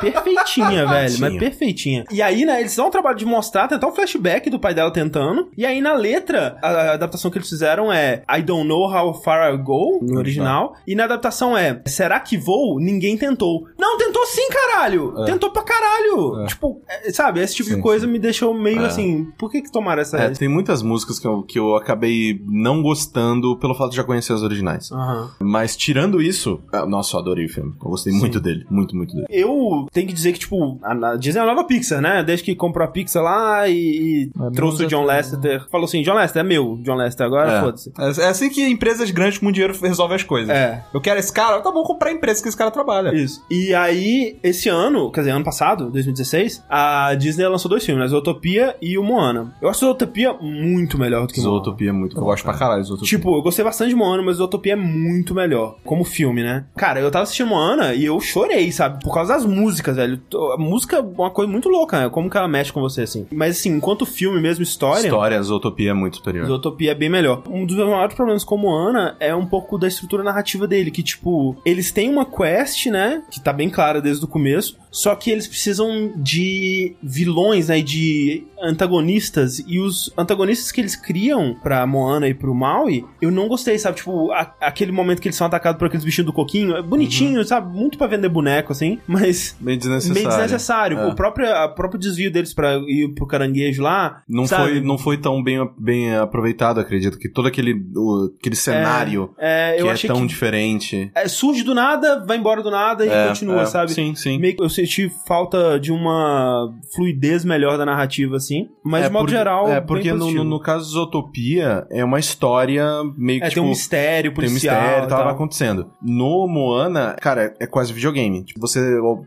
perfeitinha, <laughs> velho. Mas perfeitinha. E aí, né, eles dão o trabalho de mostrar, tentar um flashback do pai dela tentando. E aí, na letra, a, a adaptação que eles fizeram é I don't know how far I go, no original. E na adaptação é Será que vou? Ninguém tentou. Não, tentou sim, caralho! Tentou pra caralho! Tipo, é, sabe, esse tipo de Sim, coisa me deixou meio assim. Por que que tomaram essa. É, tem muitas músicas que eu, que eu acabei não gostando pelo fato de já conhecer as originais. Aham. Mas tirando isso, ah, nossa, eu adorei o filme. Eu gostei muito dele. Muito, muito dele. Eu tenho que dizer que, tipo, a, a Disney é a nova Pixar, né? Desde que comprou a Pixar lá e, e trouxe o John Lasseter. Falou assim, John Lasseter é meu, John Lasseter, agora É. foda-se. É, é assim que empresas grandes com dinheiro resolvem as coisas. É. Eu quero esse cara, tá bom, comprar a empresa que esse cara trabalha. Isso. E aí, esse ano, quer dizer, ano passado, 2016, a Disney lançou dois filmes, né? Zootopia e o Moana. Eu acho Zootopia muito melhor do que Moana. Zootopia é muito Eu bom. gosto pra caralho outros. Tipo, eu gostei bastante de Moana, mas Zootopia é muito melhor. Como filme, né? Cara, eu tava assistindo Moana e eu chorei, sabe? Por causa das músicas, velho. A música é uma coisa muito louca, né? Como que ela mexe com você, assim. Mas, assim, enquanto filme mesmo, história... História, Zootopia é muito superior. Zootopia é bem melhor. Um dos meus maiores problemas com Moana é um pouco da estrutura narrativa dele, que, tipo, eles têm uma quest, né? Que tá bem clara desde o começo. Só que eles precisam de vilões, né? e De antagonistas. E os antagonistas que eles criam pra Moana e pro Maui, eu não gostei, sabe? Tipo, a- aquele momento que eles são atacados por aqueles bichinhos do coquinho. É bonitinho, sabe? Muito pra vender boneco, assim. <laughs> Mas. Meio desnecessário. Meio desnecessário. É. O próprio, a próprio desvio deles pra ir pro caranguejo lá. Não sabe? foi, não foi tão bem, bem aproveitado, acredito. Que todo aquele, o- aquele cenário É, que eu é tão que diferente. é, surge do nada, vai embora do nada e É, continua, é, sabe? Sim, sim. Meio que eu senti falta de uma fluidez melhor da narrativa, assim. Mas, é de modo porque- geral. É, porque no, no, no caso de Zootopia, é uma história meio que. É, tipo, tem um mistério tem um policial. mistério e tal, acontecendo. No Moana, cara, é quase videogame. Tipo, você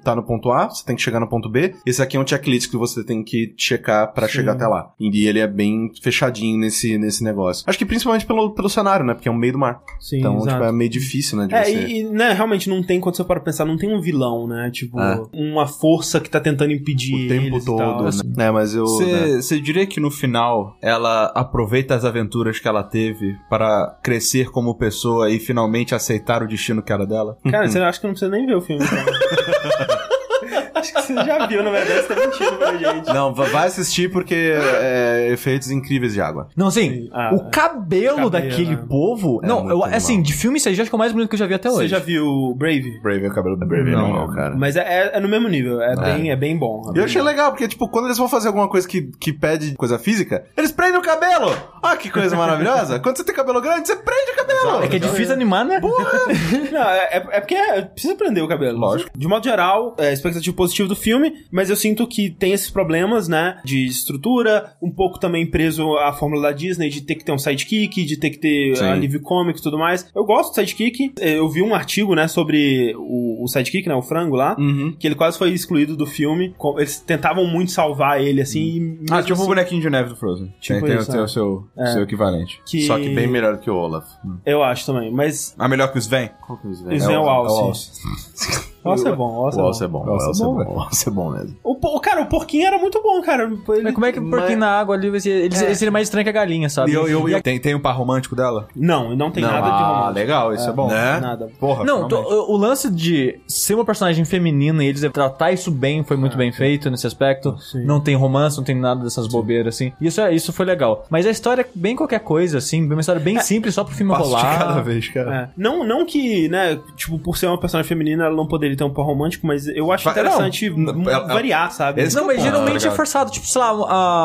tá no ponto A, você tem que chegar no ponto B. Esse aqui é um checklist que você tem que checar pra Sim. chegar até lá. E ele é bem fechadinho nesse, nesse negócio. Acho que principalmente pelo, pelo cenário, né? Porque é um meio do mar. Sim, então, exato. tipo, é meio difícil, né? É, você... e, né, realmente não tem, quando você para pensar, não tem um vilão, né? Tipo, É. uma força que tá tentando impedir o tempo eles e tal. todo, né? É, mas eu... né? Você diria que no final ela aproveita as aventuras que ela teve para crescer como pessoa e finalmente aceitar o destino que era dela? Cara, você acha que não precisa nem ver o filme, então. <laughs> Você já viu, na verdade, você tá mentindo pra gente. Não, va- vai assistir porque é efeitos incríveis de água. Não, assim, Ah, o cabelo, cabelo, daquele né? povo. É não, eu, assim, de filme CG acho que é o mais bonito que eu já vi até hoje. Você já viu Brave? Brave é o cabelo da Brave. Não, não, cara. Mas é, é- é no mesmo nível, é, Bem, é bem bom. é Eu bem achei bom. legal, porque, tipo, quando eles vão fazer alguma coisa que, que pede coisa física, eles prendem o cabelo! Olha que coisa maravilhosa! Quando você tem cabelo grande, você prende o cabelo! É que é difícil animar, né? Não, é, é- é porque é- precisa prender o cabelo. Lógico. De modo geral, é expectativa positiva do filme, mas eu sinto que tem esses problemas, né? De estrutura, um pouco também preso à fórmula da Disney de ter que ter um sidekick, de ter que ter Sim. alívio cômico e tudo mais. Eu gosto do sidekick. Eu vi um artigo, né, sobre o, o sidekick, né? O frango lá. Uhum. Que ele quase foi excluído do filme. Eles tentavam muito salvar ele, assim. mesmo Ah, tipo o assim, bonequinho de neve do Frozen. Tipo tem, tem, isso, tem é. o seu, É. seu equivalente. que... Só que bem melhor que o Olaf. Eu acho também. Mas Ah, melhor que o Sven? Qual que é o Sven é o Alce. Alce é o Alce <laughs> O é Alce bom. é bom, o Alce é é bom, o Alce é bom mesmo. O, o- cara, o porquinho era muito bom, cara. Ele- Mas como é que o porquinho na água ali vai ser. Ele, ele seria mais estranho que a galinha, sabe? E eu, eu, E eu- tem, tem um par romântico dela? Não, não tem Não, nada de Ah, romance. legal, isso é, bom. Né? Nada. Porra, Não, to- o lance de ser uma personagem feminina e eles tratar isso bem foi muito bem feito nesse aspecto. Sim. Não tem romance, não tem nada dessas bobeiras assim. Isso, é, isso foi legal. Mas a história é bem qualquer coisa, assim, uma história bem simples só pro filme Passo de rolar. cada vez, cara. É. Não, não que, né, tipo, por ser uma personagem feminina, ela não poderia ter um par romântico, mas eu acho interessante não, m- ela- variar, sabe? Esse Não, mas geralmente legal. é forçado, tipo, sei lá,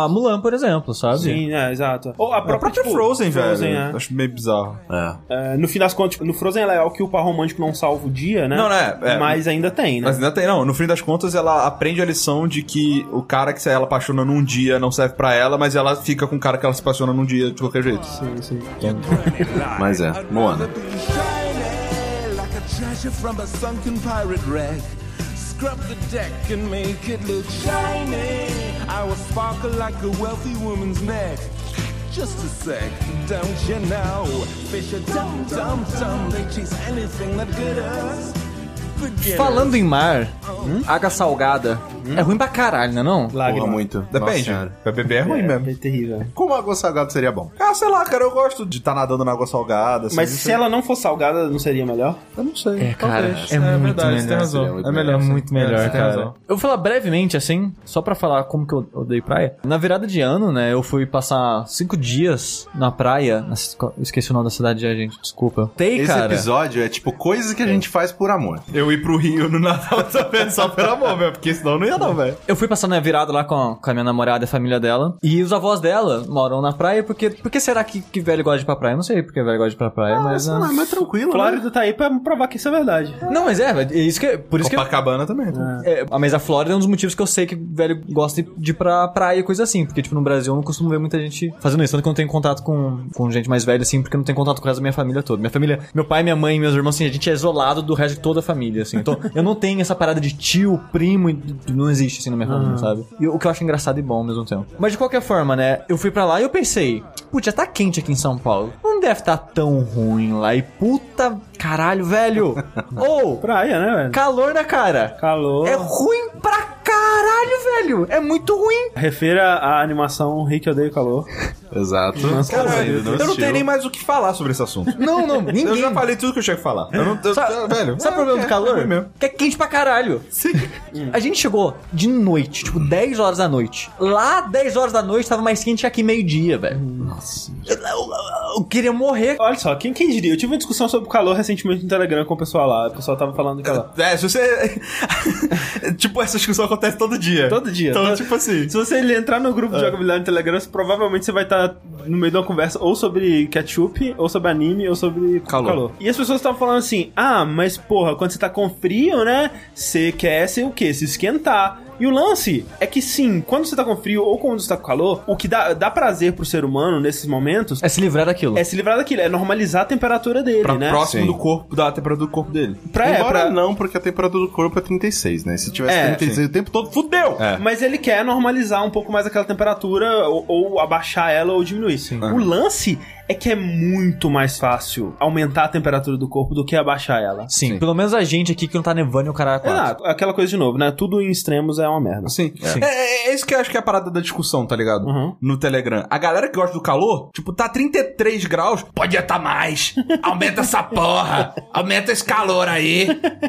a Mulan, por exemplo, sabe? Sim, é, exato. Ou a A própria, tipo, Frozen, Frozen, velho. é. Acho meio bizarro. É. É, no fim das contas, tipo, no Frozen é legal que o par romântico não salva o dia, né? Não, né, é. Mas ainda tem, né? Mas ainda tem, não. No fim das contas, ela aprende a lição de que o cara que ela apaixona num dia não serve pra ela, mas ela fica com o cara que ela se apaixona num dia de qualquer jeito. Sim, sim. Mas é, Moana. From a sunken pirate wreck. Scrub the deck and make it look shiny. I will sparkle like a wealthy woman's neck. Just a sec, don't you know? Fish are dumb, dumb, dumb. They chase anything that glitters. Falando em mar, água salgada é ruim pra caralho, não é não? Lágrima. Muito. Depende. Pra beber é ruim mesmo. É terrível. Como água salgada seria bom? Ah, sei lá, cara, eu gosto de estar nadando na água salgada. assim, Mas isso se ela não for salgada, não seria melhor? Eu não sei. É, cara, talvez. é muito verdade, melhor. Você tem razão. É melhor. É muito melhor, É, cara. razão. Eu vou falar brevemente, assim, só pra falar como que eu odeio praia. Na virada de ano, né, eu fui passar cinco dias na praia. na esqueci o nome da cidade já, gente, desculpa. Tem, Esse cara. episódio é tipo coisas que a gente faz por amor. Eu ir pro Rio no Natal <laughs> também só pelo amor, velho. Porque senão não ia não, velho. Eu fui passar na virada lá com a, com a minha namorada e a família dela. E os avós dela moram na praia, porque. Por que será que, que velho gosta de ir pra praia? Eu não sei porque velho gosta de ir pra praia, mas. Não, ah. é mais tranquilo, né? Flórida tá aí pra provar que isso é verdade. Não, mas é, é isso que. Por isso que. eu- Copacabana também. tá? É, mas a Flórida é um dos motivos que eu sei que velho gosta de de ir pra praia e coisa assim. Porque, tipo, no Brasil eu não costumo ver muita gente fazendo isso. Tanto que eu não tenho contato com, com gente mais velha, assim, porque eu não tenho contato com o resto da minha família toda. Minha família, meu pai, minha mãe e meus irmãos, assim, a gente é isolado do resto de toda a família, assim. Então, eu não tenho essa parada de tio, primo, não existe, assim, na minha família, sabe? E o que eu acho engraçado e bom ao mesmo tempo. Mas, de qualquer forma, né, eu fui pra lá e eu pensei, putz, já tá quente aqui em São Paulo. Não deve tá tão ruim lá. E puta caralho, velho. <laughs> Ou, Praia, né, velho? calor na cara. Calor. É ruim pra caralho, velho. É muito ruim. Refira a animação Rick Odeio Calor. <laughs> Exato. Cara, Ainda eu não assistiu. tenho nem mais o que falar sobre esse assunto. Não, não, ninguém. <laughs> Eu já falei tudo que eu tinha que falar. Eu não, eu, Sabe, eu- velho. sabe o é, problema do é, calor? é mesmo. que é quente pra caralho. <laughs> A gente chegou de noite, tipo 10 horas da noite. Lá, 10 horas da noite, tava mais quente que aqui meio-dia, velho. Nossa. Eu, eu- eu queria morrer. Olha só, quem, quem diria? Eu tive uma discussão sobre o calor recentemente no Telegram com o pessoal lá. O pessoal tava falando que ela... É, se você. <laughs> tipo, essa discussão acontece todo dia. Todo dia. Então, Todo- tipo assim. Se você entrar no grupo de jogabilidade no Telegram, provavelmente você vai estar no meio de uma conversa ou sobre ketchup, ou sobre anime, ou sobre Calor. E as pessoas estavam falando assim: ah, mas porra, quando você tá com frio, né? Você quer ser o quê? Se esquentar. E o lance é que sim, quando você tá com frio ou quando você tá com calor, o que dá, dá prazer pro ser humano nesses momentos É se livrar daquilo. é se livrar daquilo, é normalizar a temperatura dele, Pra né? próximo Sim. do corpo, da temperatura do corpo dele. Pra, é, Embora pra- não, porque a temperatura do corpo é 36, né? Se tivesse É, 36 o tempo todo, fudeu! É. Mas ele quer normalizar um pouco mais aquela temperatura ou, ou abaixar ela ou diminuir. O lance é que é muito mais fácil aumentar a temperatura do corpo do que abaixar ela. Sim, Sim. pelo menos a gente aqui que não tá nevando e o cara. Exato, aquela coisa de novo, né? Tudo em extremos é uma merda. Sim. Sim. É, é- é isso que eu acho que é a parada da discussão, tá ligado? Uhum. No Telegram. A galera que gosta do calor, tipo, tá 33 graus, pode estar mais. Aumenta essa porra. Aumenta esse calor aí.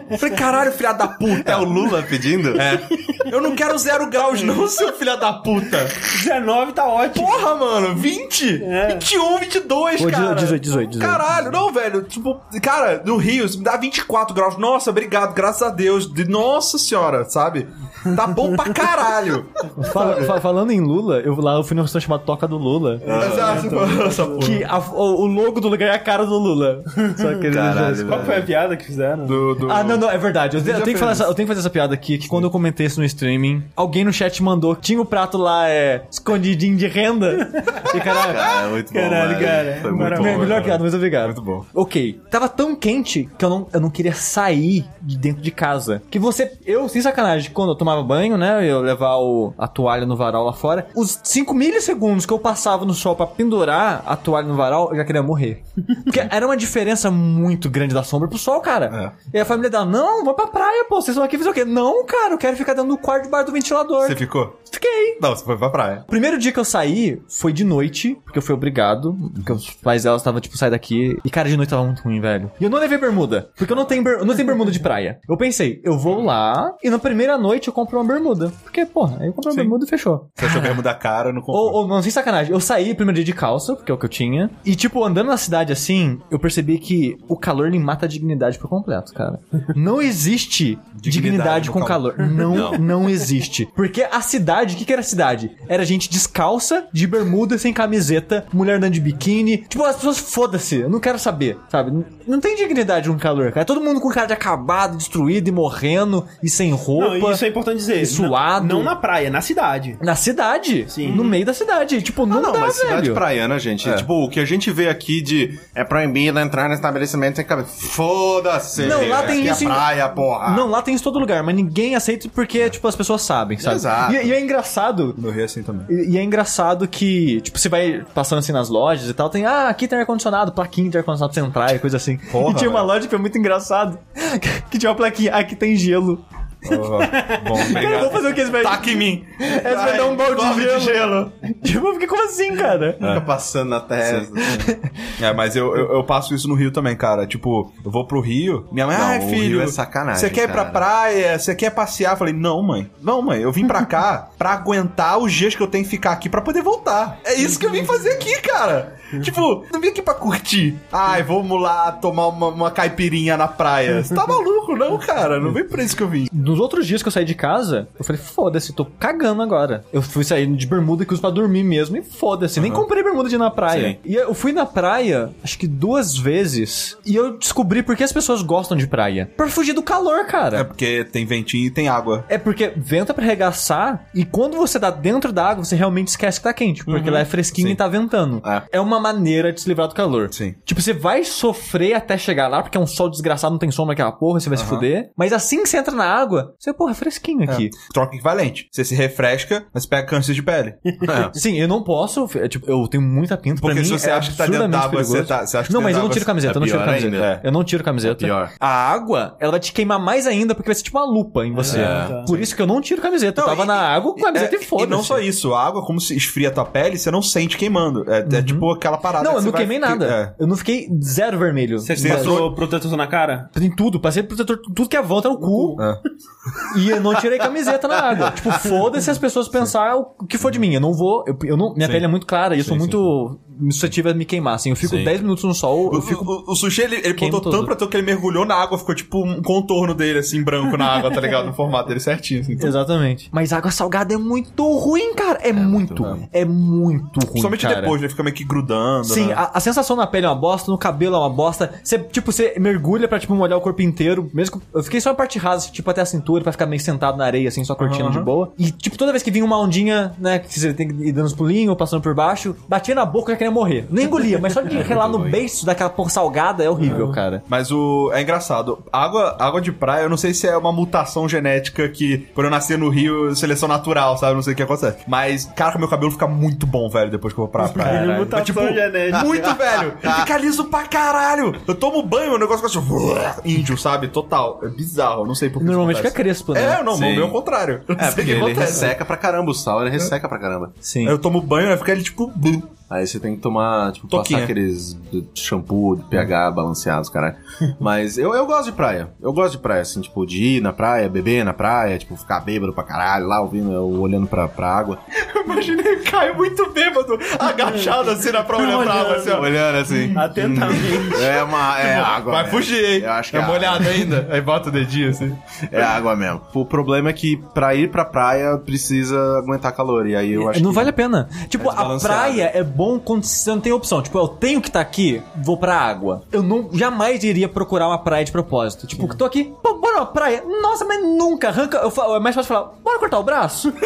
Eu falei, caralho, filha da puta. É o Lula pedindo? É. Eu não quero zero graus, não, seu filho da puta. 19 tá ótimo. Porra, mano, 20? É. 21, 22, Pô, cara. 18, 18, 18. Caralho, não, velho. Tipo, cara, no Rio, se me dá 24 graus. Nossa, obrigado, graças a Deus. De, nossa senhora, sabe? Tá bom pra caralho. <laughs> Fala- fa- falando em Lula, eu lá eu fui num restaurante chamado Toca do Lula. Ah, você falou essa porra. Que a- o, o logo do lugar é a cara do Lula. Só que eles- Caralho, Qual foi a piada que fizeram? Do, do... Ah, não, não, é verdade. Eu, eu tenho que falar essa, eu tenho que fazer essa piada aqui, que quando eu comentei isso no streaming, alguém no chat mandou que tinha o prato lá, é, escondidinho de renda. E caralho, Cara, muito bom. Caralho, cara. Foi muito bom. melhor cara. piada, mas obrigado. Muito bom. Ok. Tava tão quente que eu não, eu não queria sair de dentro de casa. Que você. Eu, sem sacanagem, quando eu tomava banho, né? Eu levar o, a toalha no varal lá fora. Os 5 milissegundos que eu passava no sol pra pendurar a toalha no varal, eu já queria morrer. <laughs> Porque era uma diferença muito grande da sombra pro sol, cara. E a família dela, não, vou pra praia, pô. Vocês estão aqui fazer o quê? Não, cara, eu quero ficar dentro do quarto debaixo do ventilador. Você ficou? Fiquei. Não, você foi pra praia. O primeiro dia que eu saí foi de noite, porque eu fui obrigado. Porque os pais delas estavam, tipo, sai daqui. E, cara, de noite tava muito ruim, velho. E eu não levei bermuda. Porque eu não tenho, ber- eu não tenho bermuda de praia. Eu pensei, eu vou lá e na primeira noite eu compro uma bermuda. Porque, porra, aí eu comprei uma bermuda e fechou. Você achou mesmo da cara, não comprou. Ou, ou, não, sem sacanagem, eu saí primeiro dia de calça, porque é o que eu tinha. E, tipo, andando na cidade assim, eu percebi que o calor ele mata a dignidade por completo, cara. Não existe <laughs> dignidade, no com calor. calor. <laughs> Não, não, existe. Porque a cidade, o que, que era a cidade? Era gente descalça, de bermuda, sem camiseta, mulher andando de biquíni. Tipo, as pessoas, foda-se, eu não quero saber, sabe? Não- Não tem dignidade com calor, cara. É todo mundo com cara de acabado, destruído e morrendo, e sem roupa. Não, isso é importante dizer. E suado. Não, não na praia, na cidade. Na cidade. Sim. No meio da cidade. Tipo, não, Não, dá, mas cidade velho. praiana, gente. É. Tipo, o que a gente vê aqui de é proibido entrar no estabelecimento sem cabelo. Foda-se! Não, lá tem Aqui isso em- É praia, porra! Não, lá tem isso em todo lugar, mas ninguém aceita porque, tipo, as pessoas sabem, sabe? Exato. E, e é engraçado. No Rio é assim também. E, e é engraçado que, tipo, você vai passando assim nas lojas e tal, tem, ah, aqui tem ar-condicionado, plaquinha de ar-condicionado pra você entrar e coisa assim. Porra, e tinha uma velho. loja que foi muito engraçado, <laughs> que tinha uma plaquinha, aqui tem gelo. Oh, bom, Cara, vou fazer o que? Você vai... Taca em mim. Essa vai dar um balde de gelo. Tipo, eu fiquei, como assim, cara? Fica passando na testa. É, mas eu, eu, eu passo isso no Rio também, cara. Tipo, eu vou pro Rio, minha mãe, ai, o filho. Rio é sacanagem, Você quer ir pra cara." praia? Você quer passear? Eu falei, não, mãe. Não, mãe, eu vim pra cá pra aguentar os dias que eu tenho que ficar aqui pra poder voltar. É isso que eu vim fazer aqui, cara. Tipo, não vim aqui pra curtir. Ai, vamos lá tomar uma, uma caipirinha na praia. Você tá maluco? Não, cara. Não vem pra isso que eu vim. Nos outros dias que eu saí de casa, eu falei, foda-se, tô cagando agora. Eu fui sair de bermuda que uso pra dormir mesmo e foda-se. Nem comprei bermuda de ir na praia. Sim. E eu fui na praia, acho que duas vezes, e eu descobri por que as pessoas gostam de praia. Pra fugir do calor, É cara. porque tem ventinho e tem água. É porque venta pra arregaçar e quando você tá dentro da água, você realmente esquece que tá quente, porque lá é fresquinho Sim. e tá ventando. É. uma maneira de se livrar do calor. Sim. Tipo, você vai sofrer até chegar lá, porque é um sol desgraçado, não tem sombra aquela porra, você vai se fuder. Mas assim que você entra na água, você, porra, é fresquinho aqui. Troca equivalente. Você se refresca, mas pega câncer de pele. É. <laughs> Sim, eu não posso. é, Tipo, eu tenho muita pinta. Porque pra mim, se você é acha que tá dentro d'água, você tá- você acha que Não, mas eu não tiro camiseta, eu não é tiro camiseta. ainda. Eu não tiro camiseta. pior. A água, ela vai te queimar mais ainda, porque vai ser tipo uma lupa em você. É. Por isso que eu não tiro camiseta. eu Não, tava e- na água com camiseta É, e foda-se. E não só isso, a água, como se esfria a tua pele, você não sente queimando. É, é tipo aquela parada Não, que eu não vai- queimei nada. É. Eu não fiquei zero vermelho. Você passou protetor na cara? Tem tudo, passei protetor, tudo que é volta no cu. É. E eu não tirei camiseta na água. Tipo, foda-se as pessoas pensar o que for de mim. Eu não vou. Eu, eu não, minha pele é muito clara e eu sou muito suscetível a me queimar. Assim, eu fico Sim. 10 minutos no sol, eu O, fico. o- o sushi, ele, ele botou tanto pra tu que ele mergulhou na água, ficou tipo um contorno dele, assim, branco na água, tá ligado? No <laughs> formato dele certinho, assim. Exatamente. Mas água salgada é muito ruim, cara. É, muito ruim. É muito ruim. Principalmente cara. depois, né? Fica meio que grudando. Sim, né? a, a sensação na pele é uma bosta, no cabelo é uma bosta. Você, tipo, você mergulha pra, tipo, molhar o corpo inteiro. Mesmo que eu fiquei só a parte rasa, tipo, até a cintura, pra ficar meio sentado na areia, assim, só curtindo de boa. E, tipo, toda vez que vinha uma ondinha, né, que você tem que ir dando os pulinhos, passando por baixo, batia na boca já queria morrer. Não engolia, mas só de <laughs> relar no beiço daquela porra salgada é horrível, cara. Mas o. É engraçado. Água, água de praia, eu não sei se é uma mutação genética que, por eu nascer no Rio, seleção natural, sabe? Eu não sei o que acontece. Mas, cara, meu cabelo fica muito bom, velho, depois que eu vou pra praia. Caralho, mutação Mas, genética. Muito, velho. <laughs> Fica liso pra caralho. Eu tomo banho, o negócio fica assim. <laughs> Índio, sabe? Total. É bizarro. eu Não sei por que. Normalmente fica crespo, né? É, não, Sim. o meu é o contrário. Eu não É, porque que ele acontece. resseca pra caramba o sal, ele resseca pra caramba. Sim. Aí eu tomo banho, aí fica ele tipo. Aí você tem que tomar, tipo, Toquinha. passar aqueles shampoo, de pH balanceados, caralho. <laughs> Mas eu, eu gosto de praia. Eu gosto de praia, assim, tipo, de ir na praia, beber na praia, tipo, ficar bêbado pra caralho, lá ouvindo, eu olhando pra, pra água. Eu imaginei o Caio muito bêbado, agachado assim na prova olhando pra água, assim, ó. Olhando assim. Atentamente. É uma. É água. Vai mesmo. fugir, hein? Eu acho que é é molhado ainda. Aí bota o dedinho assim. É água mesmo. O problema é que pra ir pra praia precisa aguentar calor. E aí eu acho não que vale a pena. Tipo, É a praia é bom quando você não tem opção. Tipo, eu tenho que estar aqui, vou pra água. Eu não jamais iria procurar uma praia de propósito. Tipo, tô aqui, pô, bora uma praia. Nossa, mas nunca arranca. Eu falo, é mais fácil falar, bora cortar o braço. <laughs>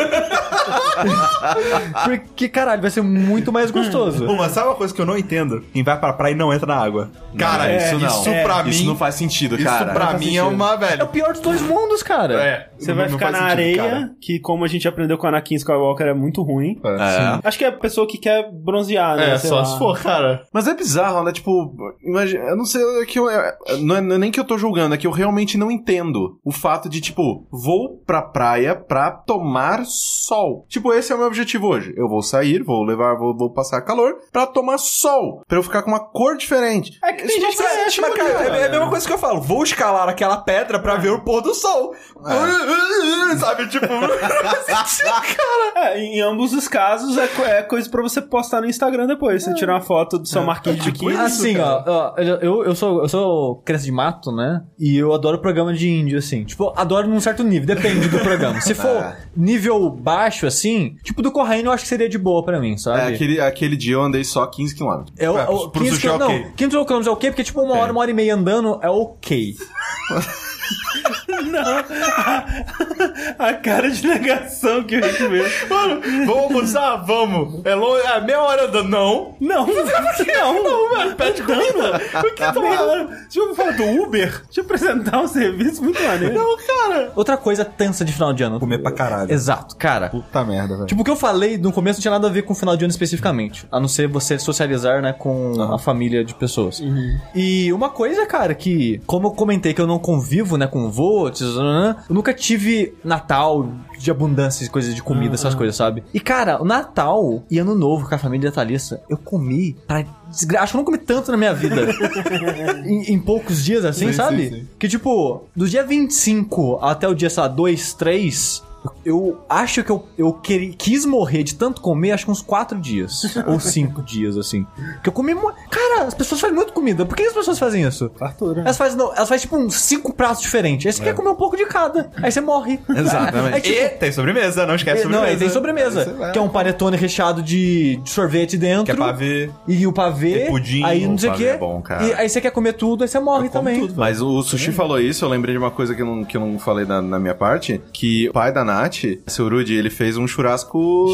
Porque, caralho, vai ser muito mais gostoso. Pô, mas sabe uma coisa que eu não entendo? Quem vai pra praia e não entra na água. Cara, é, isso, não. isso É, pra mim. Isso não faz sentido, cara. Isso pra mim é sentido. uma, É o velho. pior dos dois mundos, cara. É. Você não- vai não ficar na sentido, areia, cara. que como a gente aprendeu com a Anakin Skywalker é muito ruim. É. Acho que é a pessoa que quer bronzear, né? É, sei só lá. se for, cara. Mas é bizarro, né? Tipo, imagina, eu não sei, é que eu, é- não, é, não é nem que eu tô julgando, é que eu realmente não entendo o fato de, tipo, vou pra praia pra tomar sol. Tipo, esse é o meu objetivo hoje. Eu vou sair, vou levar, vou, vou passar calor pra tomar sol. Pra eu ficar com uma cor diferente. É que tem gente que faz é sentido, cara. cara. É, é a mesma coisa que eu falo. Vou escalar aquela pedra pra ver o pôr do sol. <laughs> Sabe, tipo... <laughs> <laughs> É, em ambos os casos é, é coisa pra você postar no Instagram depois. Você tirar uma foto do seu marquinho de biquíni. Assim, ó, ó, eu, eu sou eu sou criança de mato, né? E eu adoro programa de índio, assim. Tipo, adoro num certo nível, depende do programa. Se <laughs> for nível baixo, assim, tipo do Corraine, eu acho que seria de boa pra mim, sabe? É, aquele, aquele dia eu andei só 15km. É o, É, o, pro 15 sushi é ok. Não, 15 quilômetros é ok, porque tipo uma hora, uma hora e meia andando é ok. <laughs> <laughs> A cara de negação que o Rick vê. Mano, vamos almoçar? Vamos. É, longe, é meia hora andando. Não. Não, não, não, mano. Pede comida. O que tu fala? Deixa eu falar do Uber. Deixa eu apresentar um serviço muito maneiro. Não, cara. Outra coisa tensa de final de ano. Comer pra caralho. Exato, cara. Puta merda, velho. Tipo, o que eu falei no começo não tinha nada a ver com o final de ano especificamente. A não ser você socializar, né, com a família de pessoas. E uma coisa, cara, que, como eu comentei que eu não convivo, né, com votos, eu nunca tive Natal de abundância de coisas de comida, essas coisas, sabe? E, cara, o Natal e Ano Novo com a família Thalissa, eu comi pra desgraça. Acho que eu não comi tanto na minha vida. <laughs> em, em poucos dias, assim, Sim, sabe? sim, sim. Que, tipo, do dia 25 até o dia, sei lá, 2, 3, eu acho que eu, eu queri- quis morrer de tanto comer, acho que uns 4 dias. <laughs> ou 5 dias, assim. Que eu comi. Cara, as pessoas fazem muito comida. Por que as pessoas fazem isso? Fartura. Elas fazem, não, elas fazem tipo uns 5 pratos diferentes. Aí você quer comer um pouco de cada. Aí você morre. <laughs> Exatamente. Aí, tipo, E tem sobremesa, não esquece não, sobremesa. aí tem sobremesa. Aí. Que é um panetone recheado de, de sorvete dentro. Que é pavê. E o pavê. Tem pudim. aí não sei o quê. é bom, cara. E aí você quer comer tudo, aí você morre também. tudo. Mas o Sushi falou isso, eu lembrei de uma coisa que eu não, que eu não falei na, na minha parte, que o pai da Nath, seu Rudy, ele fez um churrasco,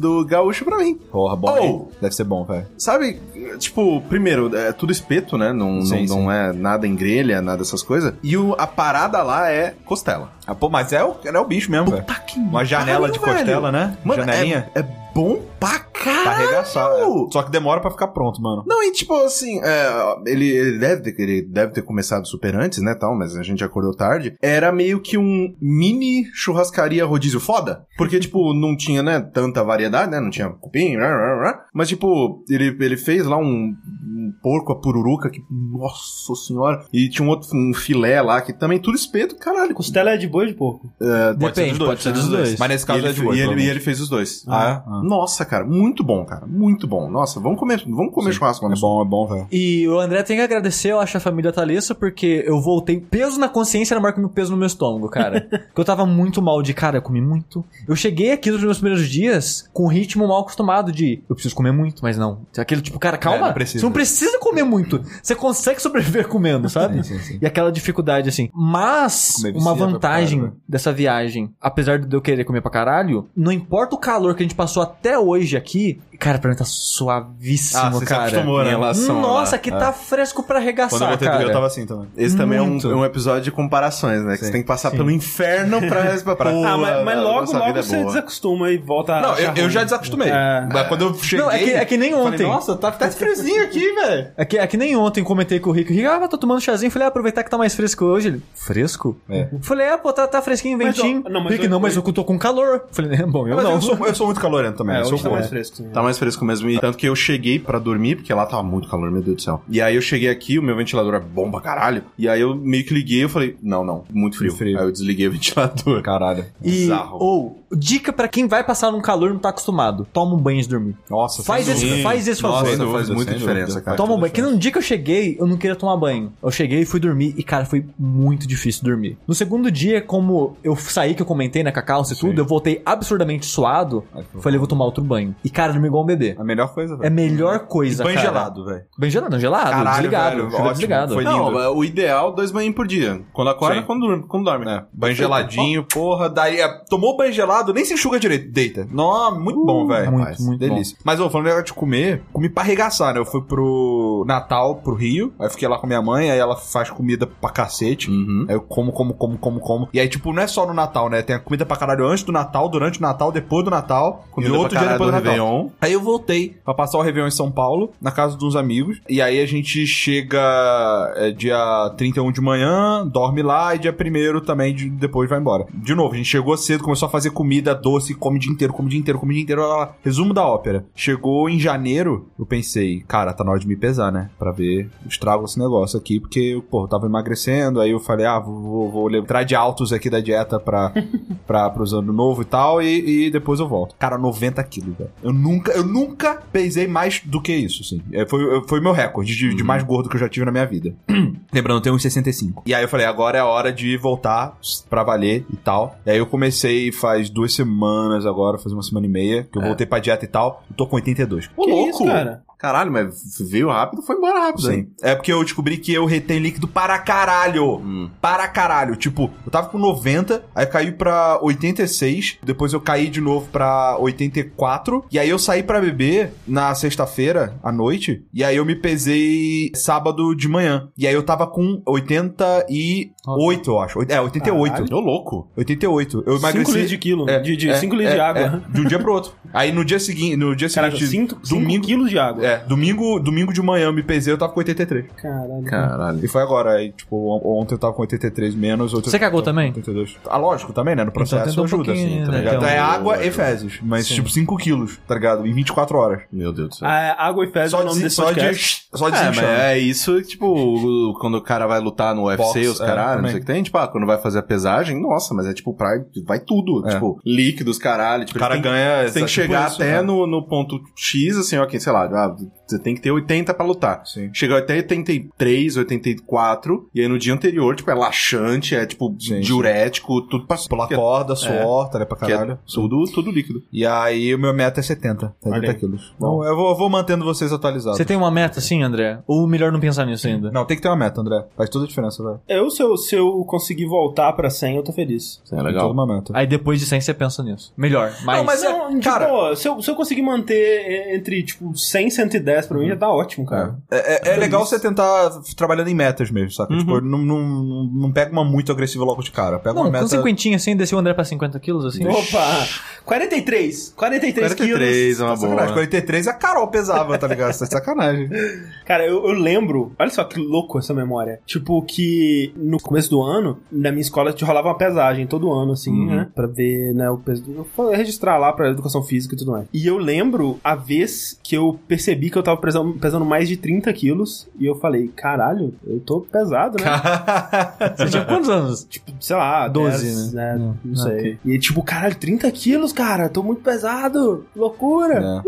do gaúcho pra mim. Porra, bom. Oh! hein? Deve ser bom, velho. Sabe, tipo, primeiro, é tudo espeto, né? Não, Sim, não, não é nada em grelha, nada dessas coisas. E o, a parada lá é costela. Ah, pô, mas é o, é o bicho mesmo, velho. Uma janela de pariu, costela, velho. né? Mano, Janelinha. É, é bom pra Pra arregaçar. é. Só que demora pra ficar pronto, mano. Não, e tipo assim, é, ele, ele, deve ter, ele deve ter começado super antes, né, tal, mas a gente acordou tarde. Era meio que um mini churrascaria rodízio foda. Porque, tipo, não tinha, né, tanta variedade, né, não tinha cupim, rá, rá, rá. mas, tipo, ele, ele fez lá um, um porco a pururuca que, nossa senhora, e tinha um outro, um filé lá, que também tudo espeto, caralho. Costela é de boi ou de porco? Depende, pode ser dos dois. Mas nesse E caso ele, é de boi, e, ele, e ele fez os dois. Ah, é? Ah. Nossa, cara, muito bom, cara. Muito bom. Nossa, vamos comer, vamos comer churrasco lá no É bom, é bom, velho. E o André tem que agradecer, eu acho, a família Thalissa, porque eu voltei peso na consciência era maior que meu peso no meu estômago, cara. <laughs> Porque eu tava muito mal de cara, eu comi muito. Eu cheguei aqui nos meus primeiros dias com um ritmo mal acostumado de eu preciso comer muito, mas não. Aquele tipo, cara, calma, É, não precisa. você não precisa comer muito. Você consegue sobreviver comendo, sabe? Sim, sim, sim. E aquela dificuldade, assim. Mas, uma vantagem né? dessa viagem, apesar de eu querer comer pra caralho, não importa o calor que a gente passou até hoje aqui, aqui cara, pra mim tá suavíssimo, Ah, você se cara. acostumou, né? Em relação Nossa, lá. aqui tá fresco pra arregaçar, Quando eu voltei do cara. Rio, eu tava assim também. Esse também é um, Muito. é um episódio de comparações, né? Que Sim. você tem que passar pelo inferno pra... <laughs> pra, pra ah, mas, mas logo, logo é você boa. desacostuma e volta a Não, eu, eu já desacostumei. É. Mas quando eu cheguei... Não, é que, é que nem falei, ontem. Nossa, tá, tá friozinho aqui, velho. É que, é que nem ontem comentei com o Rico. Rico, ah, tô tomando chazinho. Falei, ah, aproveitar que tá mais fresco hoje. Ele, fresco? É. Falei, ah, pô, tá, tá fresquinho, ventinho. ó, não, mas Rico, eu- não, mas eu- tô com calor. Falei, é, bom, eu não. eu sou, eu sou muito calorento também. É, eu sou tá mais fresco. sim. Tá mais fresco mesmo. E tanto que eu cheguei pra dormir, porque lá tava muito calor, meu Deus do céu. E aí eu cheguei aqui, o meu ventilador é bom pra caralho. E aí eu meio que liguei eu falei, não, não, muito frio. Muito frio. Aí eu desliguei o <laughs> ventilador. Caralho. E, Bizarro. ou, dica pra quem vai passar num calor e não tá acostumado. Toma um banho de dormir. Nossa, Faz esse, dúvida. faz esse Nossa, favor. isso faz dúvida, muita sem diferença, dúvida. cara. Toma um banho. Que num dia que eu cheguei, eu não queria tomar banho. Eu cheguei e fui dormir e, cara, foi muito difícil dormir. No segundo dia, como eu saí, que eu comentei, né, com a calça e tudo, eu voltei absurdamente suado. Ai, Falei, vou tomar outro banho. E, cara, dormi igual um bebê. A melhor coisa, É a velho. melhor coisa, Banho cara. gelado, velho. Banho gelado, não, gelado, Caralho, desligado. velho, ótimo, desligado. foi Não, lindo. o ideal, dois banhos por dia. Quando acorda, Sim. quando dorme. Quando dorme. É, banho geladinho, porra. Daí, é, tomou banho gelado, nem se enxuga direito, deita. Não, muito bom, velho. muito, muito delícia. Mas, ô, falando negócio de comer, comi pra arregaçar, né? Eu fui pro Natal, pro Rio, aí fiquei lá com minha mãe, aí ela faz comida pra cacete. Uhum. Aí eu como, como, como, como, como. E aí, tipo, não é só no Natal, né? Tem a comida pra caralho antes do Natal, durante o Natal, depois do Natal, Comida e outro dia depois do do. Réveillon. Aí eu voltei pra passar o Réveillon em São Paulo, na casa de uns amigos. E aí a gente chega é, dia 31 de manhã, dorme lá, e dia 1 também, de- depois vai embora. De novo, a gente chegou cedo, começou a fazer comida doce, come o dia inteiro, come o dia inteiro, come o dia inteiro. lá, lá. Resumo da ópera. Chegou em janeiro, eu pensei, cara, tá na hora de me pesar, né? Pra ver o estrago desse negócio aqui, porque, pô, eu tava emagrecendo, aí eu falei, ah, vou, vou, vou entrar de altos aqui da dieta pra, <laughs> pra, pros ano novo e tal, e, e depois eu volto. Cara, 90 quilos, velho. Eu nunca, eu nunca pesei mais do que isso, assim. É, Foi, foi meu recorde de, de mais gordo que eu já tive na minha vida. <clears throat> Lembrando, eu tenho uns 65. E aí eu falei, agora é a hora de voltar pra valer e tal. E aí eu comecei faz duas semanas agora, faz uma semana e meia, que eu voltei pra dieta e tal. Eu tô com 82. Ô, Que louco. isso, cara? Caralho, mas veio rápido, foi embora rápido, hein? Sim. É porque eu descobri que eu retenho líquido para caralho. Hum. Para caralho. Tipo, eu tava com 90, aí caiu pra 86, depois eu caí de novo pra 84, e aí eu saí pra beber na sexta-feira à noite, e aí eu me pesei sábado de manhã. E aí eu tava com 88, eu acho. É, 88. Ô, louco. 88. Eu emagreci. 5 litros de quilo. É, de é, 5 litros de é, água. é, de um dia pro outro. Aí no dia seguinte, no dia Caraca, seguinte, 5 domingo, quilos de água. é, domingo, domingo de manhã eu me pesei, eu tava com 83. Caralho. Caralho. E foi agora, aí, tipo, on- ontem eu tava com 83 menos, outro Você cagou também? 82. Ah, lógico, também, né? No processo tenta um ajuda, pouquinho, assim, tá né, ligado? então. é água Ajuda. e fezes, mas Sim. tipo 5 quilos, tá ligado? Em 24 horas. Meu Deus do céu. Ah, água e fezes é o Só, nome de, desse só, de, só É, mas é isso, tipo, o- quando o cara vai lutar no UFC, Boxe, os é, caralho, não também. sei o que tem, tipo, ah, quando vai fazer a pesagem, nossa, mas é tipo, pra, vai tudo, É. tipo, líquidos, caralho, tipo, O cara tem, ganha... Você tem que tipo chegar isso, até né? no, no ponto X, assim, ó, quem, sei lá, ah, você tem que ter 80 pra lutar. Sim. Chega até 83, 84, e aí no dia anterior, tipo, é laxante, é tipo Sim, diurético, tudo pra Pular que é- corda, suor, tá ligado? Pra que é caralho. tudo, tudo líquido. E aí o meu meta é 70, 70 aí. quilos. Bom, eu vou, vou mantendo vocês atualizados. Você tem uma meta assim, André? Ou melhor não pensar nisso ainda? Não, tem que ter uma meta, André. Faz toda a diferença, velho. Eu, se eu, se eu conseguir voltar pra 100, eu tô feliz. É legal. toda uma meta. Aí depois de 100 você pensa nisso. Melhor, mas... Não, mas é- Não, tipo, cara- se eu, se eu conseguir manter entre, tipo, 100 e 10 pra mim já tá ótimo, cara. É, é- é legal você tentar trabalhando em metas mesmo, saca? Tipo, não, não, não pega uma muito agressiva logo de cara. Pega Não, uma com meta. cinquentinha assim, desceu o André pra 50 quilos, assim. Opa! 43. 43, 43 é uma Tá sacanagem, boa. 43 a Carol pesava, tá ligado? Isso é sacanagem. <laughs> Cara, eu, eu lembro, olha só que louco essa memória. Tipo, que no começo do ano, na minha escola te rolava uma pesagem todo ano, assim, Uhum. né? Pra ver, né, o peso. registrar lá pra educação física e tudo mais. E eu lembro a vez que eu percebi que eu tava pesando, pesando mais de 30 quilos. E eu falei, caralho, eu tô pesado, né? <laughs> Você tinha quantos anos? tipo, sei lá, 12, 10, né? né? Hum, Não sei. ok. E tipo, caralho, 30 quilos, cara, tô muito pesado. Loucura. É.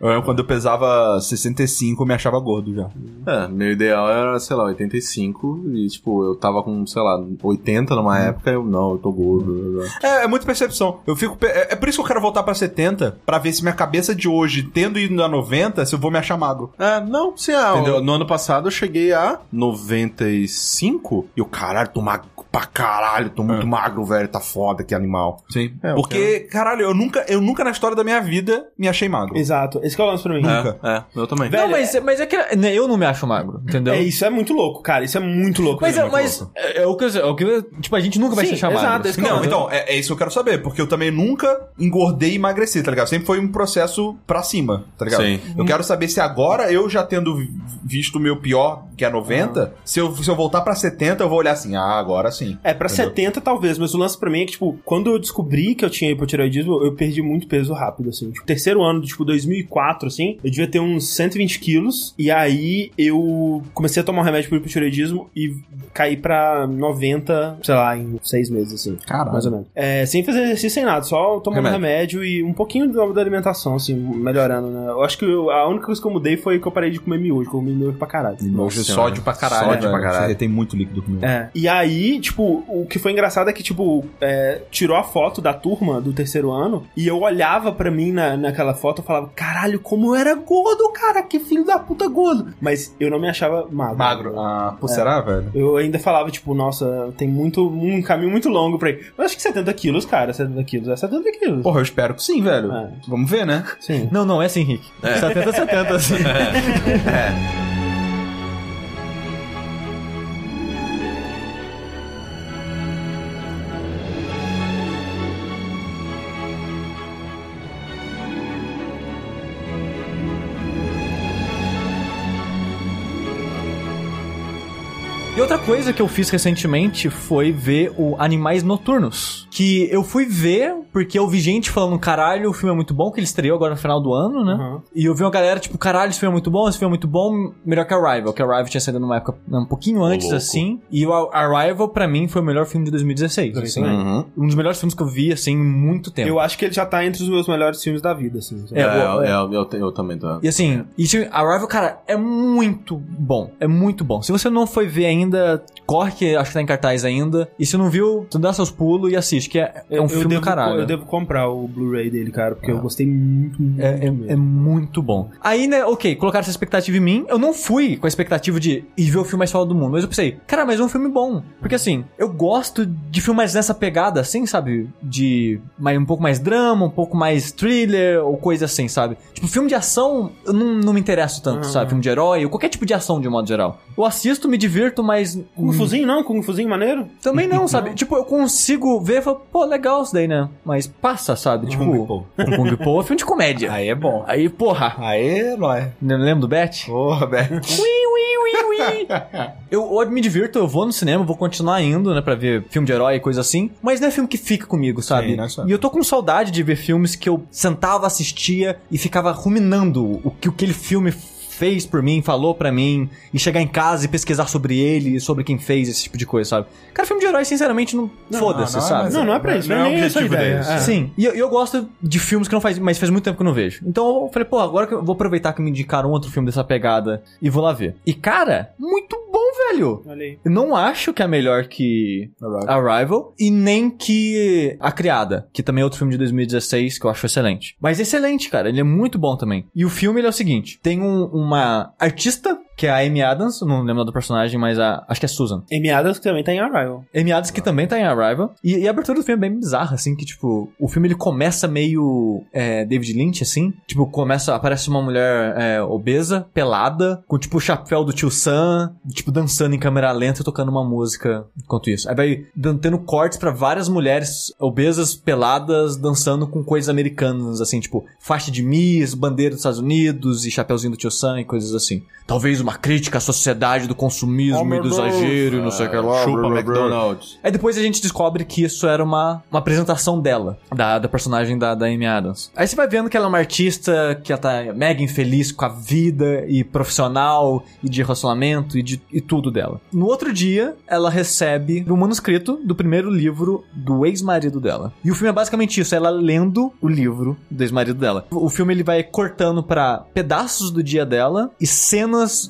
Eu lembro quando eu pesava 65, eu me achava gordo já. É, meu ideal era, sei lá, 85 e, tipo, eu tava com, sei lá, 80 numa época, eu, não, eu tô gordo. É, é muita percepção. Eu fico. É, é por isso que eu quero voltar pra 70, pra ver se minha cabeça de hoje, tendo ido a 90, se eu vou me achar magro. É, não, sim, ah, Entendeu? no ano passado eu cheguei a 95 e o caralho, tô magro pra caralho, tô muito magro, velho, tá foda, que animal. Sim. É, eu Porque, caralho, eu nunca, eu nunca na história da minha vida me achei magro. Exato. Esse que é o lance pra mim. Nunca. É, é, eu também. Não, mas, mas é que né, eu não me acho magro, entendeu? É, isso é muito louco, cara. Isso é muito louco. Mas, é, muito mas louco. é, é o que, eu- é o que tipo, a gente nunca vai Sim, se chamar exato, esse é Não, então, é, é isso que eu quero saber, porque eu também nunca engordei e emagreci, tá ligado? Sempre foi um processo pra cima, tá ligado? Sim. Eu quero saber se agora, eu já tendo vi- visto o meu pior, que é 90, se, eu, se eu voltar pra 70, eu vou olhar assim, ah, agora sim. É, pra Entendeu? 70 talvez, mas o lance pra mim é que, tipo, quando eu descobri que eu tinha hipotireoidismo, eu perdi muito peso rápido, assim. Tipo, terceiro ano, tipo, 2004, assim, eu devia ter uns 120 quilos, e aí eu comecei a tomar um remédio pro hipotireoidismo e caí pra 90, sei lá, em seis meses, assim. Caralho. Mais ou menos. É, sem fazer exercício, sem nada, só tomando Remédio. remédio, e um pouquinho da da alimentação, assim, melhorando, né? Eu acho que eu- a única coisa que eu mudei foi que eu parei de comer miojo, que eu comi miojo pra caralho. Hoje Nossa sódio pra caralho. Sódio pra velho. caralho. Você tem muito líquido comigo. É. E aí, tipo, o que foi engraçado é que, tipo, é, tirou a foto da turma do terceiro ano e eu olhava pra mim na, naquela foto e falava, caralho, como eu era gordo, cara, que filho da puta gordo. Mas eu não me achava magro. Magro. Ah, pô, será, velho? Eu ainda falava, tipo, nossa, tem muito, um caminho muito longo pra ir. Mas acho que 70 quilos, cara, 70 quilos é 70 quilos. Porra, eu espero que sim, velho. É. Vamos ver, né? Sim. Não, não, é assim, Rick. 70, 70, assim. <laughs> E outra coisa que eu fiz recentemente foi ver o Animais Noturnos. Que eu fui ver porque eu vi gente falando, caralho, o filme é muito bom, que ele estreou agora no final do ano, né? Uhum. E eu vi uma galera, tipo, caralho, esse filme é muito bom, esse filme é muito bom, melhor que Arrival. Que Arrival tinha saído numa época um pouquinho antes, louco. assim. E o Arrival, pra mim, foi o melhor filme de 2016. Pra mim assim. Uhum. Um dos melhores filmes que eu vi, assim, em muito tempo. Eu acho que ele já tá entre os meus melhores filmes da vida, assim. É, É, eu, eu, eu, eu também tô. E assim, e esse Arrival, cara, é muito bom. É muito bom. Se você não foi ver ainda, corre que acho que tá em cartaz ainda. E se não viu, tu dá seus pulos e assiste, que é, é um Eu filme devo, do caralho. Eu devo comprar o Blu-ray dele, cara, porque eu gostei muito, muito É, é- mesmo. é muito bom. Aí, né, ok, colocaram essa expectativa em mim. Eu não fui com a expectativa de ir ver o filme mais foda do mundo. Mas eu pensei, cara, mas é um filme bom. Porque assim, eu gosto de filmes nessa pegada, assim, sabe? De mais, um pouco mais drama, um pouco mais thriller, ou coisa assim, sabe? Tipo, filme de ação, eu não, não me interesso tanto, Uhum. sabe? Filme de herói, ou qualquer tipo de ação de modo geral. Eu assisto, me divirto, mas. Kung Fuzinho não? Kung Fuzinho maneiro? Também não, sabe? <laughs> Tipo, eu consigo ver e falar, pô, legal isso daí, né? Mas passa, sabe? Tipo, Kung Po. Kung Po é filme de comédia. Aí é bom. Aí, porra, Aí, não lembra do Bet? Porra, velho. <laughs> Eu, eu me divirto, eu vou no cinema, vou continuar indo, né, pra ver filme de herói e coisa assim, mas não é filme que fica comigo, sabe? Sim, não é só. E eu tô com saudade de ver filmes que eu sentava, assistia e ficava ruminando o que aquele filme fez por mim, falou pra mim, e chegar em casa e pesquisar sobre ele, sobre quem fez esse tipo de coisa, sabe? Cara, filme de herói, sinceramente, não, foda-se, não, sabe? Não, não é pra isso. Não Não, é é nem essa a objetivo ideia. deles. É. Sim, e eu, eu gosto de filmes que não faz, mas faz muito tempo que eu não vejo. Então eu falei, pô, agora que eu vou aproveitar que me indicaram outro filme dessa pegada e vou lá ver. E cara, muito bom, velho. Eu não acho que é melhor que Arrival. Arrival e nem que A Criada, que também é outro filme de 2016 que eu acho excelente. Mas excelente, cara, ele é muito bom também. E o filme ele é o seguinte, tem um- uma artista que é a Amy Adams, não lembro do personagem, mas a, acho que é Susan. Amy Adams que também tá em Arrival. Amy Adams que também tá em Arrival. E, e a abertura do filme é bem bizarra, assim, que tipo, o filme ele começa meio é, David Lynch, assim. Tipo, começa, aparece uma mulher é, obesa, pelada, com tipo o chapéu do tio Sam, tipo, dançando em câmera lenta e tocando uma música enquanto isso. Aí vai tendo cortes pra várias mulheres obesas, peladas, dançando com coisas americanas, assim, tipo, faixa de Miss, bandeira dos Estados Unidos e chapéuzinho do tio Sam e coisas assim. Talvez uma crítica à sociedade do consumismo e do exagero e não sei o que lá. Chupa blá, blá, blá. McDonald's. Aí depois a gente descobre que isso era uma, uma apresentação dela, da, da personagem da, da Amy Adams. Aí você vai vendo que ela é uma artista que ela tá mega infeliz com a vida e profissional e de relacionamento e de e tudo dela. No outro dia, ela recebe um manuscrito do primeiro livro do ex-marido dela. E o filme é basicamente isso, ela lendo o livro do ex-marido dela. O filme ele vai cortando pra pedaços do dia dela e cenas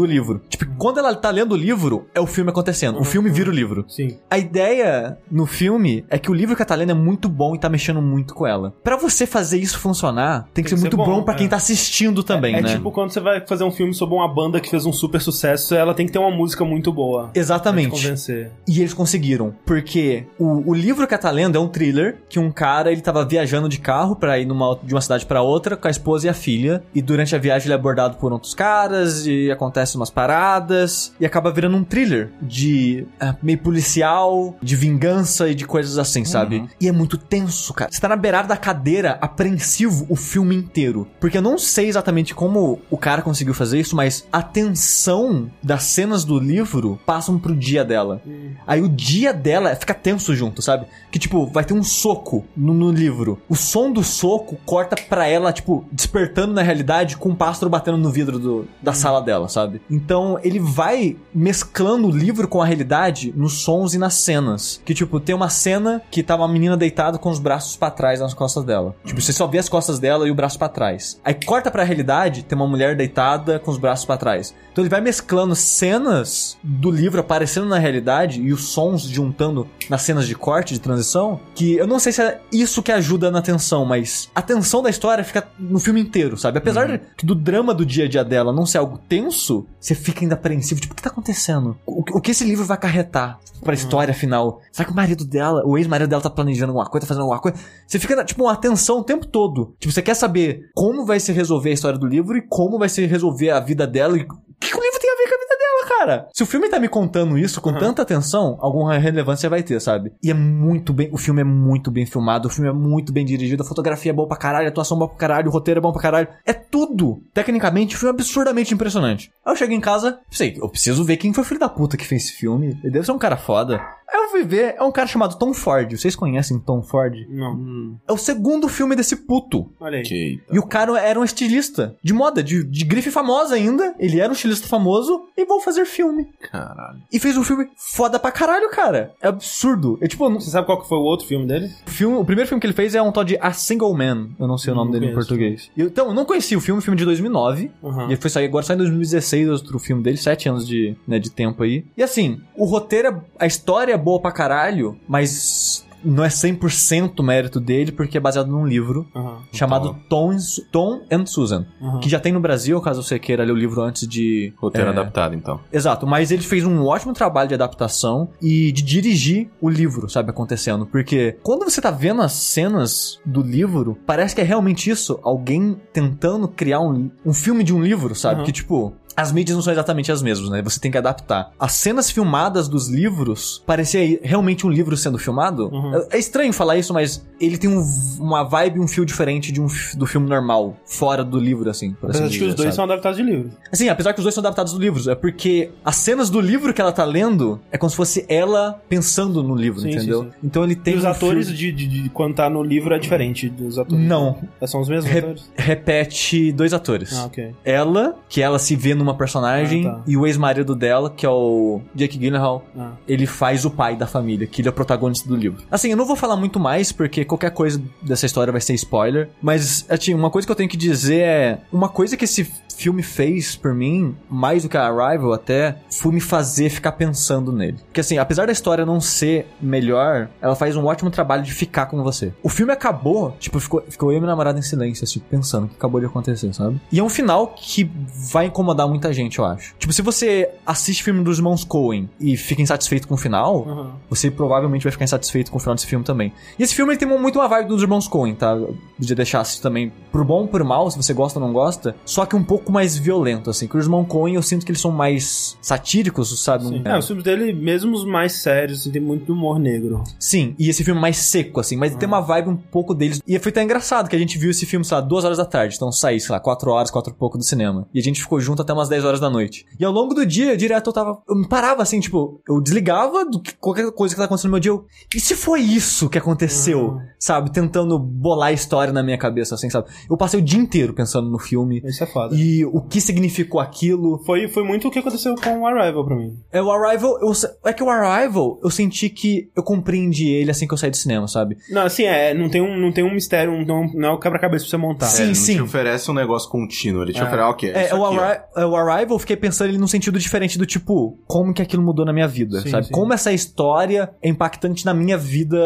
do livro. Tipo, quando ela tá lendo o livro, é o filme acontecendo. O filme vira o livro. Sim. A ideia no filme é que o livro que ela tá lendo é muito bom e tá mexendo muito com ela. Pra você fazer isso funcionar, tem que ser que ser muito bom, bom, pra é. quem tá assistindo também, é né? tipo quando você vai fazer um filme sobre uma banda que fez um super sucesso, ela tem que ter uma música muito boa. Pra te Exatamente. convencer. E eles conseguiram, porque o, o livro que ela tá lendo é um thriller que um cara, ele tava viajando de carro pra ir numa, de uma cidade pra outra com a esposa e a filha, e durante a viagem ele é abordado por outros caras e acontecem umas paradas e acaba virando um thriller de ah, meio policial, de vingança e de coisas assim, sabe? E é muito tenso, cara. Você tá na beirada da cadeira, apreensivo o filme inteiro. Porque eu não sei exatamente como o cara conseguiu fazer isso, mas a tensão das cenas do livro passam pro dia dela. Aí o dia dela fica tenso junto, sabe? Que tipo, vai ter um soco no, no livro. O som do soco corta pra ela, tipo, despertando na realidade com um pássaro batendo no vidro do- da sala dela, sabe? Então ele vai mesclando o livro com a realidade nos sons e nas cenas. Que tipo, tem uma cena que tá uma menina deitada com os braços pra trás nas costas dela. Tipo, você só vê as costas dela e o braço pra trás. Aí corta pra realidade, tem uma mulher deitada com os braços pra trás. Então ele vai mesclando cenas do livro aparecendo na realidade e os sons juntando nas cenas de corte, de transição, que eu não sei se é isso que ajuda na tensão, mas a tensão da história fica no filme inteiro, sabe? Apesar de- do drama do dia a dia dela não ser algo tenso, você fica ainda apreensivo, tipo, o que tá acontecendo? O, o que esse livro vai acarretar pra história final? Será que o marido dela, o ex-marido dela tá planejando alguma coisa, tá fazendo alguma coisa? Você fica, tipo, uma tensão o tempo todo. Tipo, você quer saber como vai se resolver a história do livro e como vai se resolver a vida dela e o que, que o livro tem a ver com a vida dela, cara? Se o filme tá me contando isso com tanta atenção, alguma relevância vai ter, sabe? E é muito bem. O filme é muito bem filmado, o filme é muito bem dirigido, a fotografia é boa pra caralho, a atuação é boa pra caralho, o roteiro é bom pra caralho. É tudo. Tecnicamente, o filme é absurdamente impressionante. Aí eu cheguei em casa, sei, eu preciso ver quem foi o filho da puta que fez esse filme. Ele deve ser um cara foda. Aí eu fui ver, é um cara chamado Tom Ford. Vocês conhecem Tom Ford? Não. É o segundo filme desse puto. Olha aí. E o cara era um estilista de moda, de, de grife famosa ainda. Ele era um estilista famoso e vou fazer filme. Caralho. E fez um filme foda pra caralho, cara. É absurdo. É tipo, Você sabe qual que foi o outro filme dele? o, filme, o primeiro filme que ele fez é um tal de A Single Man. Eu não sei o Não nome dele em português. E eu- então, eu não conheci o filme, filme de 2009. Aham. E ele foi sair agora só em 2016, outro filme dele, sete anos de, né, de tempo aí. E assim, o roteiro, é- a história é boa pra caralho, mas não é 100% mérito dele, porque é baseado num livro Aham. chamado Tom, and Su- Tom and Susan, Aham. que já tem no Brasil, caso você queira ler o livro antes de... Roteiro é, adaptado, então. Exato, mas ele fez um ótimo trabalho de adaptação e de dirigir o livro, sabe, acontecendo. Porque quando você tá vendo as cenas do livro, parece que é realmente isso, alguém tentando criar um, um filme de um livro, sabe? Uhum. Que tipo. As mídias não são exatamente as mesmas, né? Você tem que adaptar. As cenas filmadas dos livros parecia realmente um livro sendo filmado. Uhum. É, é estranho falar isso, mas ele tem um- uma vibe, um fio diferente de um, do filme normal, fora do livro, assim. Por assim Apesar de que os dois sabe? são adaptados de livro. Assim, apesar que os dois são adaptados dos livros, é porque as cenas do livro que ela tá lendo é como se fosse ela pensando no livro, Sim, entendeu? sim, sim. Então ele tem e os um atores fio- de, de, de quando tá no livro é diferente dos atores. Não. São os mesmos Re- atores? repete dois atores. Ah, ok. Ela, que ela se vê numa personagem, Ah, tá. e o ex-marido dela, que é o Jake Gyllenhaal, Ah. ele faz o pai da família, que ele é o protagonista do livro. Assim, eu não vou falar muito mais, porque qualquer coisa dessa história vai ser spoiler, mas, assim, uma coisa que eu tenho que dizer é, uma coisa que esse filme fez por mim, mais do que a Arrival até, foi me fazer ficar pensando nele. Porque assim, apesar da história não ser melhor, ela faz um ótimo trabalho de ficar com você. O filme acabou, tipo, ficou, ficou eu e minha namorada em silêncio, assim, pensando o que acabou de acontecer, sabe? E é um final que vai incomodar muita gente, eu acho. Tipo, se você assiste filme dos irmãos Coen e fica insatisfeito com o final, Uhum. você provavelmente vai ficar insatisfeito com o final desse filme também. E esse filme ele tem muito uma vibe dos irmãos Coen, tá? De deixar isso também por bom ou por mal, se você gosta ou não gosta, só que um pouco mais violento, assim. Que os irmãos Coen eu sinto que eles são mais satíricos, sabe? Sim. Um- É, os filmes dele, mesmo os mais sérios, assim, tem muito humor negro. Sim, e esse filme mais seco, assim, mas tem uma vibe um pouco deles. E foi até engraçado que a gente viu esse filme, sei lá, duas horas da tarde. Então saí, sei lá, quatro horas, quatro e pouco do cinema. E a gente ficou junto até umas 10 horas da noite. E ao longo do dia, direto eu tava. Eu me parava assim, tipo, eu desligava do que qualquer coisa que tá acontecendo no meu dia. Eu, e se foi isso que aconteceu? Sabe? Tentando bolar a história na minha cabeça, assim, sabe? Eu passei o dia inteiro pensando no filme. Isso é foda. E o que significou aquilo. Foi, foi muito o que aconteceu com o Arrival pra mim. É o Arrival, eu, é que o Arrival, eu senti que eu compreendi ele assim que eu saí do cinema, sabe? Não, assim, é, não tem um, não tem um mistério, não, não é o quebra-cabeça pra você montar. Sim, É, sim. te oferece um negócio contínuo, ele te É. oferece, ok, É, isso o, aqui, ó. Arri é, o Arrival, eu fiquei pensando ele num sentido diferente do tipo, como que aquilo mudou na minha vida, Sim, sabe? sim. Como essa história é impactante na minha vida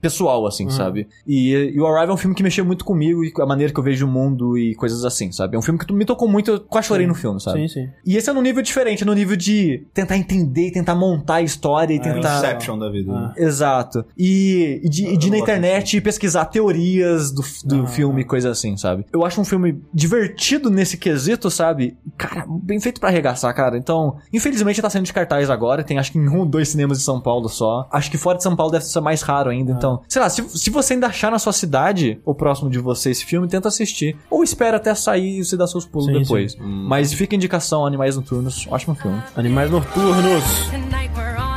pessoal, assim, Uhum. sabe? E, e o Arrival é um filme que mexeu muito comigo e com a maneira que eu vejo o mundo e coisas assim, sabe? É um filme que me tocou muito, eu quase chorei no filme, sabe? Sim, sim. E esse é num nível diferente, é no nível de tentar entender, e tentar montar a história e É, tentar... Inception da vida. né? Exato. E, e de, e de Eu na internet pesquisar teorias do, do Ah. filme e coisa assim, sabe? Eu acho um filme divertido nesse quesito, sabe? Cara, bem feito pra arregaçar, cara. Então, infelizmente tá saindo de cartaz agora. Tem acho que em um ou dois cinemas de São Paulo só. Acho que fora de São Paulo deve ser mais raro ainda. Então, sei lá, se, se você ainda achar na sua cidade ou próximo de você esse filme, tenta assistir. Ou espera até sair e você dá seus pulos Sim, depois. Mas fica indicação Animais Noturnos. Ótimo filme. Animais Noturnos. Tonight we're on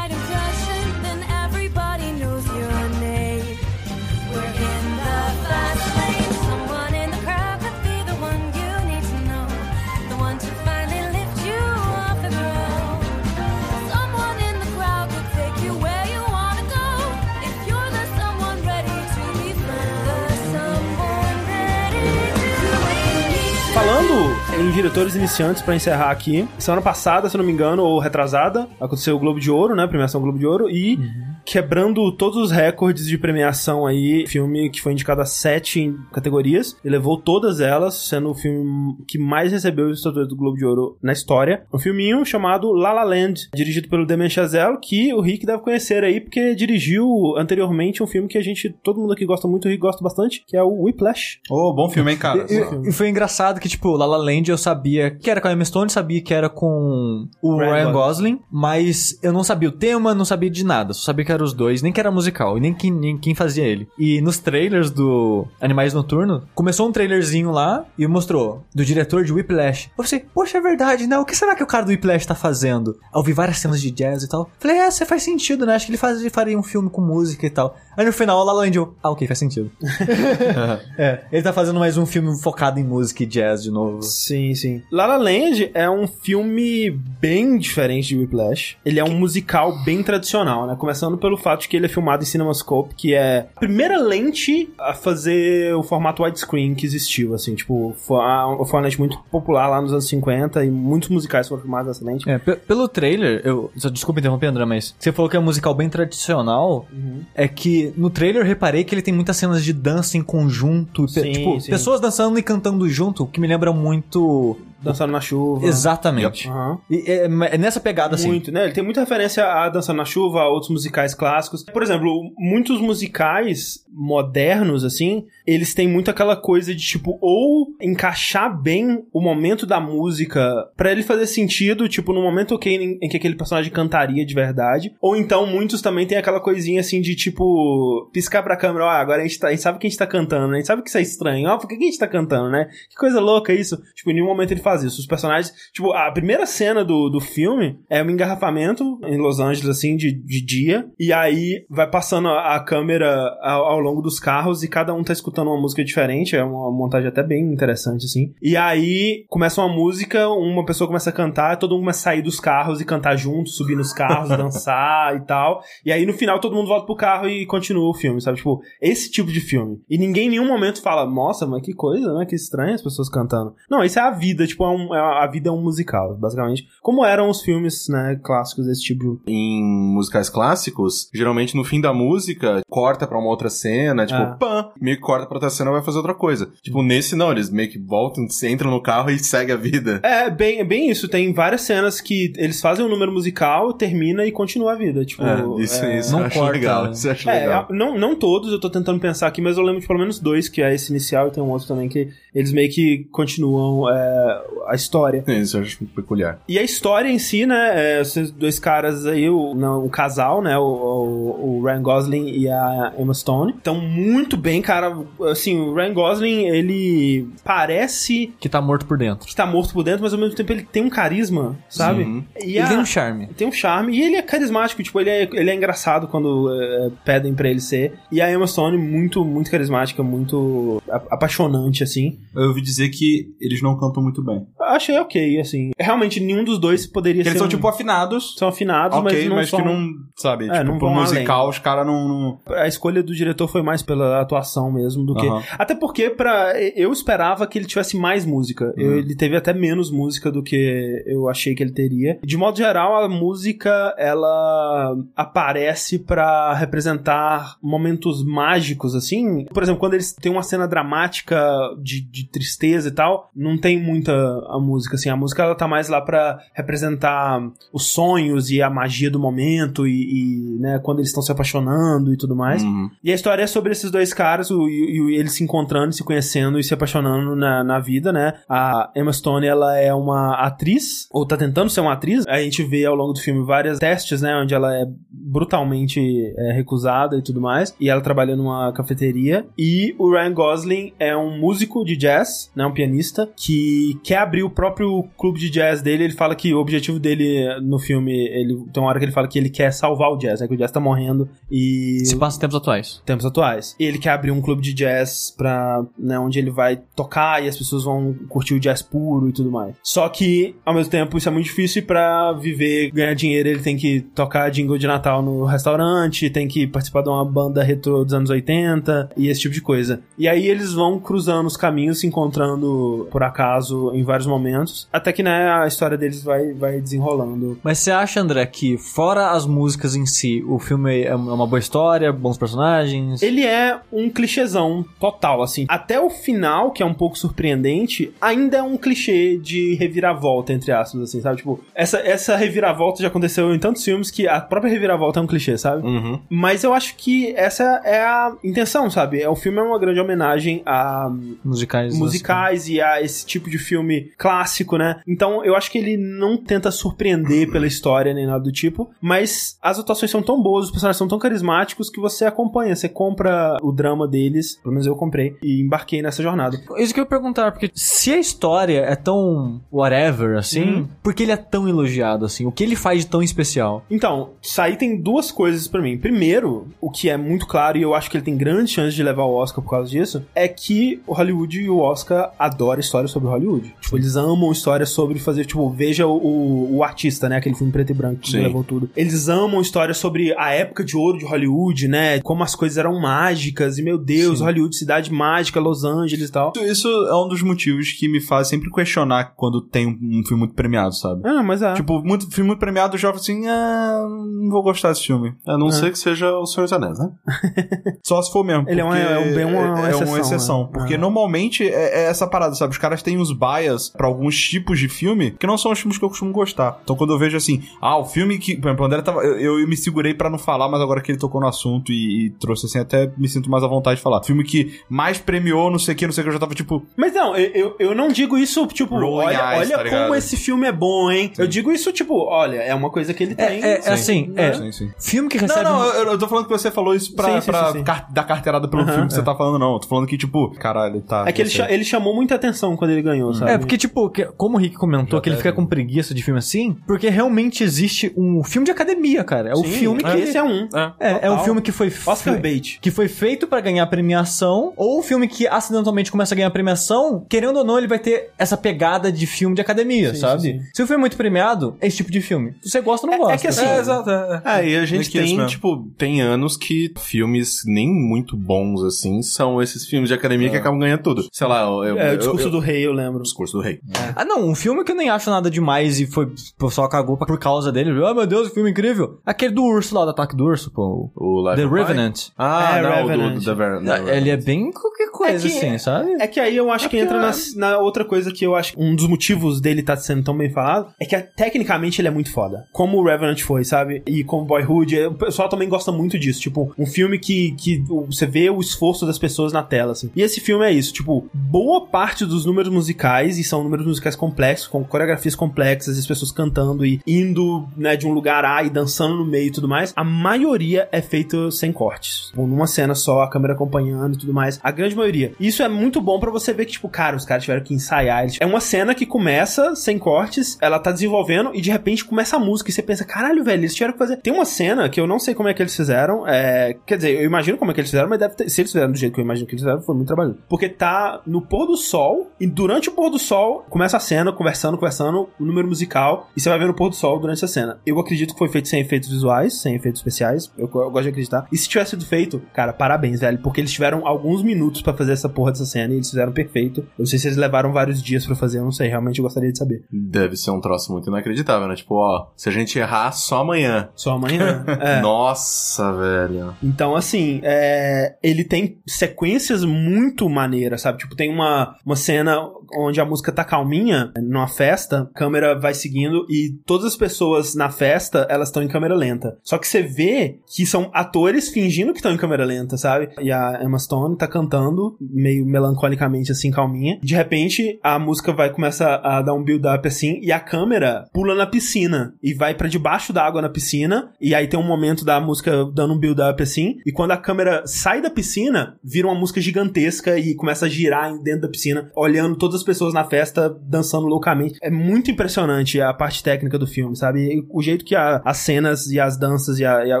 em diretores iniciantes pra encerrar aqui, semana passada, se eu não me engano, ou retrasada, aconteceu o Globo de Ouro, né? Premiação Globo de Ouro e quebrando todos os recordes de premiação aí, filme que foi indicado a sete categorias e levou todas elas, sendo o filme que mais recebeu os estatuetas do Globo de Ouro na história. Um filminho chamado La La Land, dirigido pelo Damien Chazelle, que o Rick deve conhecer aí porque dirigiu anteriormente um filme que a gente, todo mundo aqui gosta muito, o Rick gosta bastante, que é o Whiplash. Ô, bom filme, hein, cara? E, e foi engraçado que, tipo, La La Land eu sabia que era com a Emma Stone, sabia que era com o Ryan Ryan, Gosling. Mas eu não sabia o tema, não sabia de nada. Só sabia que eram os dois, nem que era musical, e nem quem, nem quem fazia ele. E nos trailers do Animais Noturno, começou um trailerzinho lá e mostrou do diretor de Whiplash. Eu pensei, poxa, é verdade, né? O que será que o cara do Whiplash tá fazendo? Eu vi várias cenas de jazz e tal. Falei, é, você faz sentido, né? Acho que ele, faz, ele faria um filme com música e tal. Aí no final, La La Land, eu, ah, ok, faz sentido. <laughs> <laughs> é, ele tá fazendo mais um filme focado em música e jazz de novo. Sim, sim. La La Land é um filme bem diferente de Whiplash. Ele é um musical bem tradicional, né? Começando pelo fato de que ele é filmado em CinemaScope, que é a primeira lente a fazer o formato widescreen que existiu, assim. Tipo, foi uma, lente muito popular lá nos anos 50 e muitos musicais foram filmados nessa lente. É, pe- pelo trailer, eu. Só, desculpa interromper, André, mas você falou que é um musical bem tradicional. É que no trailer eu reparei que ele tem muitas cenas de dança em conjunto. Sim, tipo, sim. pessoas dançando e cantando junto, que me lembra muito isso Dançando na chuva. Exatamente. Aham. E é, é nessa pegada assim. Muito, né? Ele tem muita referência a Dançando na Chuva, a outros musicais clássicos. Por exemplo, muitos musicais modernos, assim, eles têm muito aquela coisa de, tipo, ou encaixar bem o momento da música pra ele fazer sentido, tipo, no momento ok em, em que aquele personagem cantaria de verdade. Ou então, muitos também tem aquela coisinha, assim, de, tipo, piscar pra câmera, ó, agora a gente, tá, a gente sabe que a gente tá cantando, né? A gente sabe que isso é estranho. Ó, por que a gente tá cantando, né? Que coisa louca isso. Tipo, em nenhum momento ele faz isso. Os personagens, tipo, a primeira cena do, do filme é um engarrafamento em Los Angeles, assim, de, de dia. E aí vai passando a, a câmera ao, ao longo dos carros e cada um tá escutando uma música diferente. É uma montagem até bem interessante, assim. E aí começa uma música, uma pessoa começa a cantar, todo mundo começa a sair dos carros e cantar junto, subir nos carros, <laughs> dançar e tal. E aí no final todo mundo volta pro carro e continua o filme, sabe? Tipo, esse tipo de filme. E ninguém em nenhum momento fala, nossa, mas que coisa, né? Que estranho as pessoas cantando. Não, isso é a vida, tipo, é um- é a vida é um musical, basicamente. Como eram os filmes, né, clássicos desse tipo. Em musicais clássicos, geralmente no fim da música, corta pra uma outra cena, tipo, Ah. pã, meio que corta pra outra cena vai fazer outra coisa. Tipo, nesse não, eles meio que voltam, entram no carro e segue a vida. É, bem, bem isso. Tem várias cenas que eles fazem um número musical, termina e continua a vida. Tipo, É, isso, é, isso não eu corta, legal. né? Isso eu acho É, legal. não, não todos, eu tô tentando pensar aqui, mas eu lembro de pelo menos dois, que é esse inicial e tem um outro também, que eles meio que continuam é, a história. Isso eu acho muito peculiar. E a história em si, né, é, esses dois caras aí, o, não, o casal, né, o, o, o Ryan Gosling e a Emma Stone, estão muito bem, cara, assim, o Ryan Gosling, ele parece Que tá morto por dentro. que tá morto por dentro, mas ao mesmo tempo ele tem um carisma, sabe? E Ele a- tem um charme. tem um charme e ele é carismático, tipo, ele é, ele é engraçado quando é, pedem pra ele ser. E a Emma Stone, muito, muito carismática, muito apaixonante, assim. Eu ouvi dizer que eles não cantam muito bem. Achei ok, assim. Realmente, nenhum dos dois poderia Eles ser. são, um- tipo, afinados. são afinados, ok, mas não mas, são... que não, sabe, É, tipo, não pro musical além. os caras não, não... A escolha do diretor foi mais pela atuação mesmo do que. Até porque pra... eu esperava que ele tivesse mais música. Uhum. Eu- ele teve até menos música do que eu achei que ele teria. De modo geral, a música ela aparece pra representar momentos mágicos, assim. Por exemplo, quando eles têm uma cena dramática de, de tristeza e tal, não tem muita a música, assim. A música ela tá mais lá pra representar os sonhos e a magia do momento e, e, né, quando eles estão se apaixonando e tudo mais. Uhum. E a história é sobre esses dois caras, o, e, e eles se encontrando, se conhecendo e se apaixonando na, na vida, né? A Emma Stone, ela é uma atriz, ou tá tentando ser uma atriz. A gente vê ao longo do filme vários testes, né? Onde ela é brutalmente é, recusada e tudo mais. E ela trabalha numa cafeteria. E o Ryan Gosling é um músico de jazz, né? Um pianista, que quer abrir o próprio clube de jazz dele. Ele fala que o objetivo dele no filme, ele tem uma hora que ele fala que ele quer salvar o jazz, né? Que o jazz tá morrendo. E Se passa em tempos atuais. tempos atuais. E ele quer abrir um clube de jazz pra, né, onde ele vai tocar e as pessoas vão curtir o jazz puro e tudo mais. Só que, ao mesmo tempo, isso é muito difícil pra viver, ganhar dinheiro, ele tem que tocar jingle de Natal no restaurante, tem que participar de uma banda retrô dos anos 80 e esse tipo de coisa. E aí eles vão cruzando os caminhos, se encontrando por acaso em vários momentos, até que, né, a história deles vai, vai desenrolando. Mas você acha, André, que fora as músicas em si, o filme é uma boa história, bons personagens? Ele é um clichêzão total, assim. Até o final, que é um pouco surpreendente, ainda é um clichê de reviravolta, entre aspas, assim, sabe? Tipo, essa, essa reviravolta já aconteceu em tantos filmes que a própria reviravolta é um clichê, sabe? Uhum. Mas eu acho que essa é a intenção, sabe? É, o filme é uma grande homenagem a Musicais. musicais e a esse tipo de filme clássico, né? Então eu acho que ele não tenta surpreender pela história nem nada do tipo, mas as atuações são tão boas, os personagens são tão carismáticos que você acompanha, você compra o drama deles, pelo menos eu comprei, e embarquei nessa jornada. Isso que eu ia perguntar, porque se a história é tão whatever, assim, Uhum. por que ele é tão elogiado, assim? O que ele faz de tão especial? Então, isso aí tem duas coisas pra mim. Primeiro, o que é muito claro, e eu acho que ele tem grande chance de levar o Oscar por causa disso, é que o Hollywood e o Oscar adoram histórias sobre Hollywood. Tipo, eles amam histórias sobre fazer, tipo, veja o, o, o artista, né? Aquele filme preto e branco que Sim. levou tudo. Eles amam histórias sobre a época de ouro de Hollywood, né? Como as coisas eram mágicas, e meu Deus, Hollywood, cidade mágica, Los Angeles e tal. Isso é um dos motivos que me faz sempre questionar quando tem um, um filme muito premiado, sabe? Ah, mas é. Tipo, muito, filme muito premiado, eu já assim, ah, não vou gostar desse filme. A não ser que seja o Senhor dos Anéis, né? <laughs> Só se for mesmo. Ele é uma- é um- bem uma é, é exceção, uma exceção. né? Porque Ah. normalmente é, é essa parada, sabe? Os caras têm os bias pra alguns tipos de filme que não são os filmes que eu costumo gostar. Então quando eu vejo assim, ah, o filme que. Por exemplo, o André tava. Eu, eu me segurei pra não falar, mas agora que ele tocou no assunto e, e trouxe assim, até me sinto mais à vontade de falar. Filme que mais premiou, não sei o que, não sei o que, eu já tava tipo. Mas não, eu, eu, não digo isso, tipo, Rolling olha, eyes, olha tá como ligado? esse filme é bom, hein? Eu digo isso, tipo, olha, é uma coisa que ele tem. É, é assim, é. Sim, sim. Filme que Não, recebe. não, eu, eu tô falando que você falou isso pra, Sim, sim, pra sim, sim. car- dar carteirada pelo Aham, filme que é. você tá falando, não. Eu tô falando que, tipo, caralho, tá. É que ele, cha- ele chamou muita atenção quando ele ganhou, sabe? É, porque, tipo, que- como o Rick comentou, que ele fica com preguiça de filme assim, porque realmente existe um filme de academia, cara. É o Sim, filme que. Esse é um. É, é um Total. filme que foi. Oscar fe- bait. Que foi feito pra ganhar premiação, ou o filme que acidentalmente começa a ganhar premiação, querendo ou não, ele vai ter essa pegada de filme de academia, Sim, sabe? sim, sim. Se o filme é muito premiado, é esse tipo de filme. Se você gosta ou não gosta. é que assim, É, exato. É, é. É, e a gente É tem, tipo, tem anos que filmes nem muito bons, assim, são esses filmes de academia que acabam ganhando tudo. Sei lá, eu... eu É, o discurso eu- do rei, eu lembro. O discurso do rei. Ah, não, um filme que eu nem acho nada demais e foi. O pessoal cagou por causa dele. Ah, meu Deus, que filme incrível. Aquele do urso lá, do ataque do urso, pô. O live The? Revenant. Ah, É, não, Revenant. do, do, The Ver- Ele é bem qualquer coisa, É que- assim, sabe? É que aí eu acho que porque entra é- na, na outra coisa que eu acho um dos motivos dele tá sendo tão bem falado é que tecnicamente ele é muito foda. Como o Revenant foi, sabe? E como Boyhood, é, o pessoal também gosta muito disso. Tipo, um filme que, que você vê o esforço das pessoas na tela, assim. E esse filme é isso. Tipo, boa parte dos números musicais, e são números musicais complexos, com coreografias complexas, as pessoas cantando e indo, né, de um lugar A e dançando no meio e tudo mais, a maioria é feito sem cortes. Tipo, numa cena só, a câmera acompanhando e tudo mais. A grande maioria. Isso é muito bom pra você ver que, tipo, cara, os caras tiveram que ensaiar. É uma cena que começa sem cortes, ela tá desenvolvendo e de repente começa a música e você pensa, caralho, velho, eles tiveram que fazer. Tem uma cena que eu não sei como é que eles fizeram, é... quer dizer, eu imagino como é que eles fizeram, mas deve ter... se eles fizeram do jeito que eu imagino que eles fizeram, foi muito trabalhoso. Porque tá no pôr do sol e durante o pôr do sol começa a cena, conversando, conversando, o número musical e você vai vendo o pôr do sol durante a cena. Eu acredito que foi feito sem efeitos visuais, sem efeitos especiais, eu, eu gosto de acreditar. E se tivesse sido feito, cara, parabéns, velho, porque eles tiveram alguns minutos pra fazer essa porra dessa cena e eles fizeram perfeito. Eu não sei se eles levaram vários dias pra fazer, eu não sei, realmente eu gostaria de saber. Deve ser um troço muito inacreditável, né? Tipo, ó, se a gente errar, só amanhã. Só amanhã. <laughs> é. Nossa, velho. Então, assim, é, ele tem sequências muito maneiras, sabe? Tipo, tem uma, uma cena onde a música tá calminha, numa festa, a câmera vai seguindo e todas as pessoas na festa, elas estão em câmera lenta. Só que você vê que são atores fingindo que estão em câmera lenta, sabe? E a Emma Stone tá cantando, meio melancolicamente, assim, calminha. De repente, a música vai começar a dar um build-up, assim, e a câmera pula na piscina e vai pra debaixo da água na piscina, e aí tem um momento da música dando um build-up, assim, e quando a câmera sai da piscina, vira uma música gigantesca e começa a girar dentro da piscina, olhando todas as pessoas na festa dançando loucamente. É muito impressionante a parte técnica do filme, sabe? O jeito que a- as cenas e as danças e, a- e a-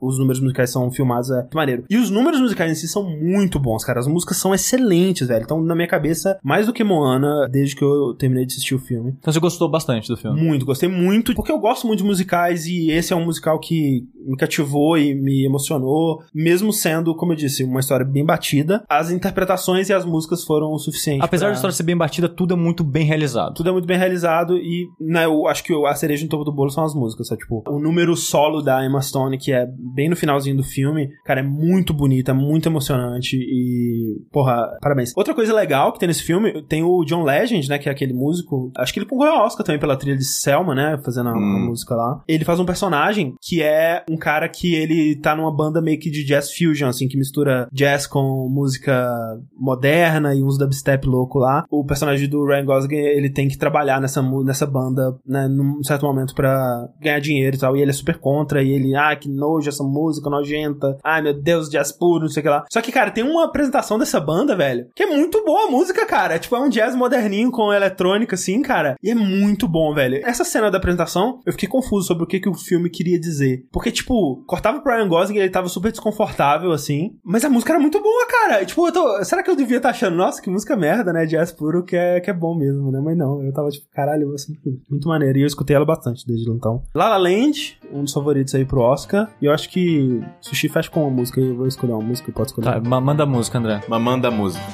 os números musicais são filmados é maneiro. E os números musicais em si são muito bons, cara. As músicas são excelentes, velho. Então, na minha cabeça, mais do que Moana, desde que eu terminei de assistir o filme. Então você gostou bastante do filme. Muito, gostei muito, porque eu gosto muito de musicais e esse é um musical que me cativou e me emocionou, mesmo sendo, como eu disse, uma história bem batida. As interpretações e as músicas foram o suficiente. Apesar pra- da história ser bem batida, tudo é muito bem realizado. tudo é muito bem realizado e, né, eu acho que a cereja no topo do bolo são as músicas, sabe? Tipo, o número solo da Emma Stone, que é bem no finalzinho do filme, cara, é muito bonito, é muito emocionante e, porra, parabéns. Outra coisa legal que tem nesse filme, tem o John Legend, né, que é aquele músico, acho que ele concorreu ao Oscar também pela trilha de Selma, né, fazendo a, a Hum. música lá. Ele faz um personagem que é um cara que ele tá numa banda meio que de jazz fusion, assim, que mistura jazz com música moderna e uns dubstep louco lá. O personagem do Ryan Gosling, ele tem que trabalhar nessa, nessa banda, né, num certo momento pra ganhar dinheiro e tal, e ele é super contra, e ele, ah, que nojo essa música nojenta, ai meu Deus, jazz puro, não sei o que lá. Só que, cara, tem uma apresentação dessa banda, velho, que é muito boa a música, cara. É, tipo, é um jazz moderninho com eletrônica, assim, cara, e é muito bom, velho. Essa cena da apresentação, eu fiquei confuso sobre o que, que o filme queria dizer. Porque, tipo, cortava pro Ryan Gosling, ele tava super desconfortável, assim, mas a música era muito boa, cara. E, tipo, tô, será que eu devia estar achando, nossa, que música merda, né? Jazz puro que é, que é bom mesmo, né? Mas não, eu tava tipo, caralho, assim, muito maneiro. E eu escutei ela bastante desde então. La La Land, um dos favoritos aí pro Oscar. E eu acho que Sushi fecha com uma música aí. Eu vou escolher uma música, pode escolher. Tá, ma- manda a música, André. Mas manda a música.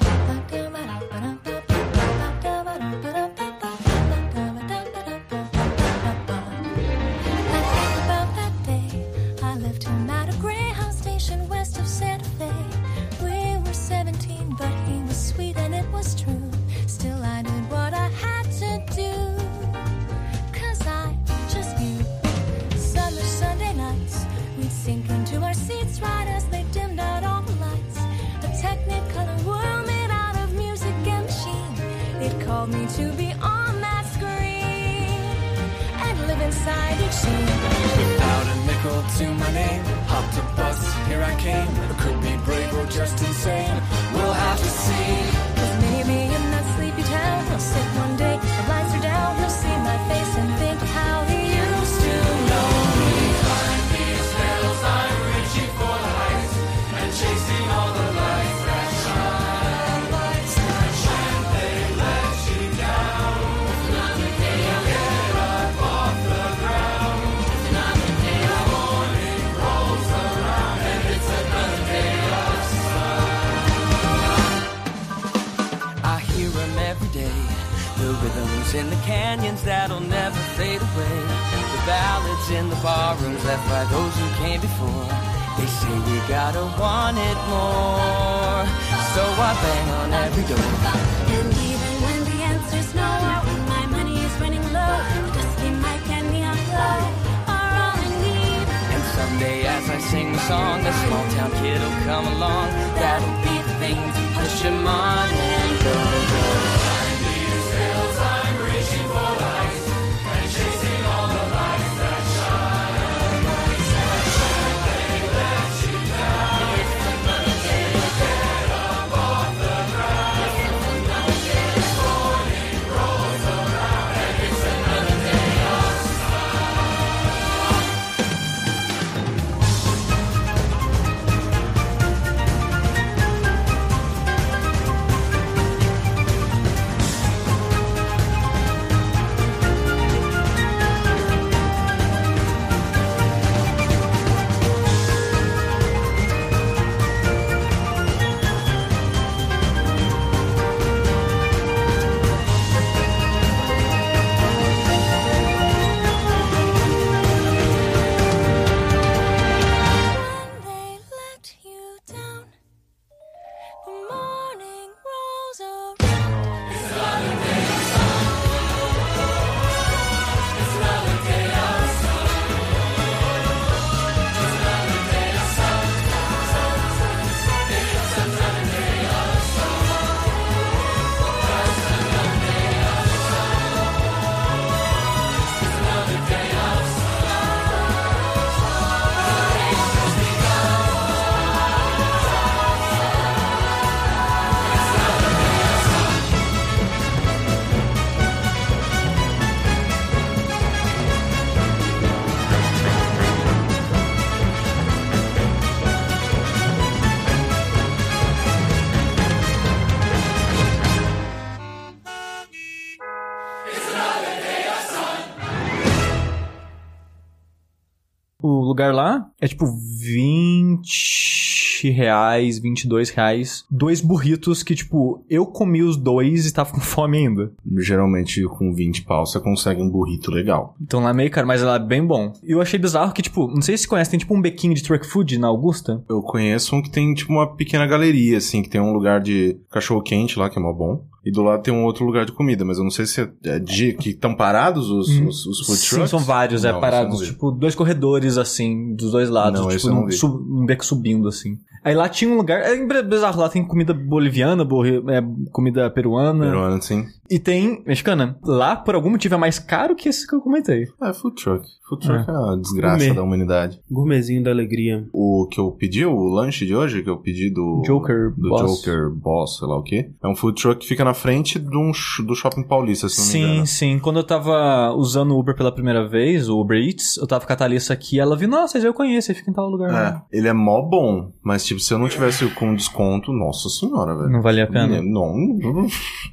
Lugar lá é tipo 20 reais, 22 reais. Dois burritos que, tipo, eu comi os dois e tava com <laughs> fome ainda. Geralmente com 20 pau você consegue um burrito legal. Então lá é meio caro, mas lá é bem bom. E eu achei bizarro que, tipo, não sei se você conhece, tem tipo um bequinho de truck food na Augusta. Eu conheço um que tem tipo uma pequena galeria, assim, que tem um lugar de cachorro quente lá, que é mó bom. E do lado tem um outro lugar de comida, mas eu não sei se é- é de que estão parados os, os, os food Sim, trucks. são vários, é, Não, parados, não vi. tipo, dois corredores, assim, dos dois lados, Não, tipo, vi. sub- um beco subindo, assim. Aí lá tinha um lugar, é bizarro, lá tem comida boliviana, borri- é, comida peruana, Peruano, sim. e tem mexicana. Lá, por algum motivo, é mais caro que esse que eu comentei. É, food truck. Food truck é, a desgraça Comer. da humanidade. Gourmetzinho da alegria. O que eu pedi, o lanche de hoje, que eu pedi do... Joker do Boss. Joker Boss, sei lá o quê. É um food truck que fica na frente de um do Shopping Paulista, se não me Sim, engano. sim. Quando eu tava usando o Uber pela primeira vez, o Uber Eats, eu tava com a Thalissa aqui, ela viu, nossa, eu conheço, ele fica em tal lugar. É, ele é mó bom, mas tipo, se eu não tivesse com desconto, nossa senhora, velho. Não valia a pena. Não.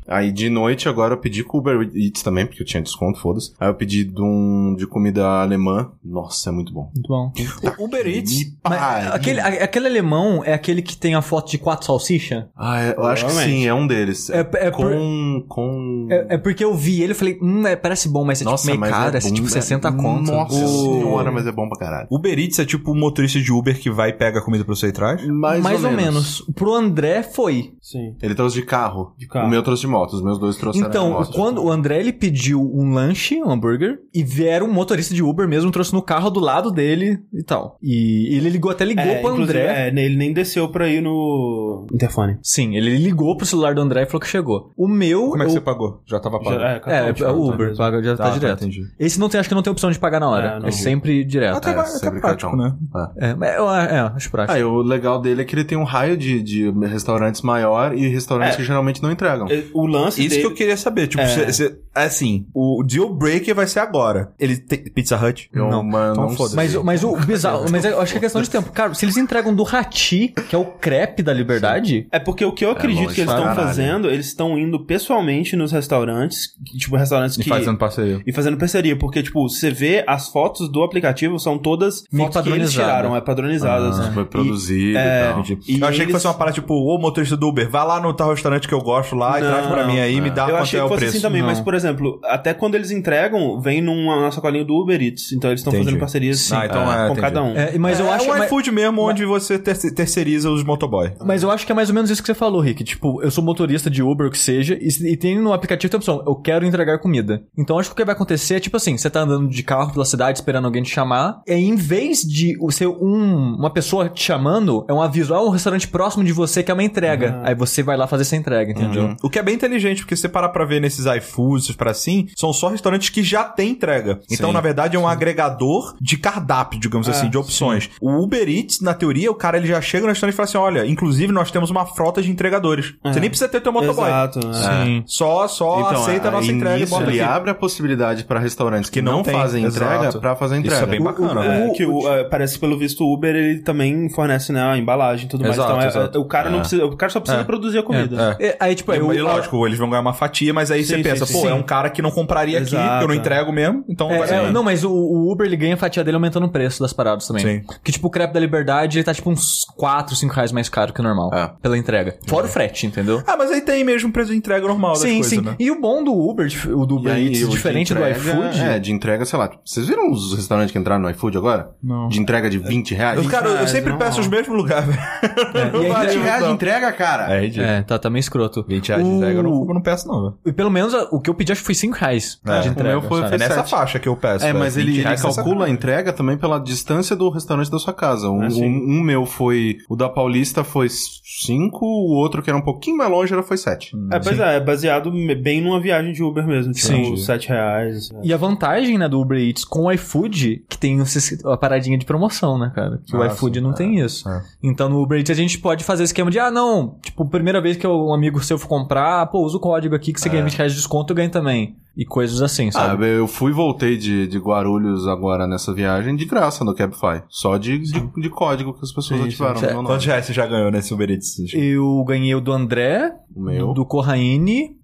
Aí de noite agora eu pedi com o Uber Eats também, porque eu tinha desconto, foda-se. Aí eu pedi de, um, de comida alemã. Nossa, é muito bom. Muito bom. O Uber Eats. Aquele, aquele alemão é aquele que tem a foto de quatro salsicha? Ah, é- eu acho que sim, é um deles. É- é com. por- com. É, é porque eu vi ele e falei, hum, é, parece bom, mas é Nossa, tipo meio mas caro, é, bom, tipo 60 conto. Nossa O- senhora, mas é bom pra caralho. Uber Eats é tipo o motorista de Uber que vai e pega a comida pra você e traz? Mais, Mais ou, menos. Pro André foi. Sim. Ele trouxe de carro. De carro. O meu trouxe de moto. Os meus dois trouxeram de Então, moto. quando o André ele pediu um lanche, um hambúrguer, e vieram um motorista de Uber mesmo, trouxe no carro do lado dele e tal. E ele ligou, até ligou É, pro André. é, ele nem desceu pra ir no interfone. Sim, ele ligou pro celular do André e falou que chegou. O meu. Como é que eu- você pagou? Já tava pago? Já- é, É, cartão é, de o cartão Uber, mesmo. paga, já tá, Tá, tá, direto. entendi. Esse não tem, acho que não tem opção de pagar na hora. É, não É, sempre direto. Até, É, até sempre prático, cartão. né? É, mas eu é, acho prático. Ah, e o legal dele é que ele tem um raio de, de restaurantes maior e restaurantes É. que geralmente não entregam. É, O lance Isso dele... que eu queria saber. Tipo, É. cê- cê- assim, o deal breaker vai ser agora. Ele tem Pizza Hut? Eu, não, mano, então não foda-se. Mas, sei. mas o bizarro, mas eu acho que é questão de tempo. Cara, se eles entregam do Hati, que é o crepe da liberdade, É porque o que eu acredito longe que eles estão fazendo, eles estão indo pessoalmente nos restaurantes, tipo, restaurantes E que... fazendo parceria. E fazendo parceria, porque, tipo, você vê as fotos do aplicativo, são todas fotos que eles tiraram, é padronizadas. Ah, né? Foi produzido E, e, É. E eu achei que eles- fosse uma parada tipo, ô motorista do Uber, vai lá no tal restaurante que eu gosto lá e Não, traz pra mim aí e me dá Eu quanto achei é que o fosse preço. assim também, Não. mas, por exemplo, até quando eles entregam, vem numa sacolinha do Uber Eats. Então eles estão fazendo parcerias Sim. Ah, então é, com entendi. cada um. É, mas eu é acho um mas- iFood mesmo, onde você ter- terceiriza os motoboy. Mas eu acho que é mais ou menos isso que você falou, Rick. Tipo, eu sou motorista de Uber, o que seja, e, e tem no aplicativo tem a opção, eu quero entregar comida. Então acho que o que vai acontecer é tipo assim, você tá andando de carro pela cidade esperando alguém te chamar, e aí, em vez de o ser um, uma pessoa te chamando, é um aviso, ah, um restaurante próximo de você que é uma entrega. Aí você vai lá fazer essa entrega, entendeu? Uhum. O que é bem inteligente, porque se você parar pra ver nesses iFoods, para assim, são só restaurantes que já têm entrega. Então, Sim, na verdade, é um agregador de cardápio, digamos assim, de opções. O Uber Eats, na teoria, o cara ele já chega no restaurante e fala assim: olha, inclusive nós temos uma frota de entregadores. Você nem precisa ter teu motoboy. Exato. é. Sim. Só, só aceita a nossa entrega e bota ele aqui. abre a possibilidade pra restaurantes que, Que não não, tem, fazem entrega pra fazer Isso entrega. é bem bacana. É, que o, é, parece pelo visto o Uber ele também fornece né, a embalagem e tudo mais. Exato, Então é- o cara não precisa, o cara só precisa É. produzir a comida. É. É, Aí, tipo, eu, E, lógico, eles vão ganhar uma fatia, mas aí Sim, você pensa, sim, pô, sim. é um cara que não compraria aqui, Exato, que eu não é. entrego mesmo, então É, vai ser. é, não, mas o, o Uber ele ganha a fatia dele aumentando o preço das paradas também. Sim. Que tipo, o crepe da liberdade ele tá tipo uns 4, 5 reais mais caro que o normal. É. Pela entrega. Fora o frete, entendeu? Ah, mas aí tem mesmo preço de entrega normal das sim, coisas, sim. né? E o bom do Uber, o do Uber aí, Eats, diferente entrega, do iFood. É, de entrega, sei lá. Vocês viram os restaurantes que entraram no iFood agora? Não. De entrega de 20 reais? Eu, cara, eu sempre não. peço os mesmos lugares, velho. e aí, 20 tipo, reais de entrega, cara? É ridículo. É, tá, tá meio escroto. 20 reais de entrega eu não, eu não peço, não, velho. E pelo menos a- o que eu pedi acho que foi 5 reais É, de o entrega. meu foi- sabe? É nessa faixa que eu peço. É, velho. mas ele, 20 ele é calcula a entrega também pela distância do restaurante da sua casa. Um, Ah, sim. um, um meu foi. O da Paulista foi 5, o outro que era um pouquinho mais longe era foi 7. É, pois é, é baseado bem numa viagem de Uber mesmo. Tipo, Sim. 7 reais. E a vantagem, né, do Uber Eats com o iFood, que tem a paradinha de promoção, né, cara? Que o Ah, iFood sim. não tem isso. é. Então no Uber Eats a gente pode fazer esquema de, ah, não, tipo, primeira vez que um amigo seu for comprar, pô, usa o código aqui que você ganha 20 reais de desconto, eu ganho também. E coisas assim, Ah, sabe? eu fui e voltei de, de Guarulhos agora nessa viagem de graça no Cabify. Só de, de, de código que as pessoas Sim, ativaram sim. no nome. Quantos reais você já ganhou nesse Uber Eats? Eu ganhei o do André, O meu. do Corraine.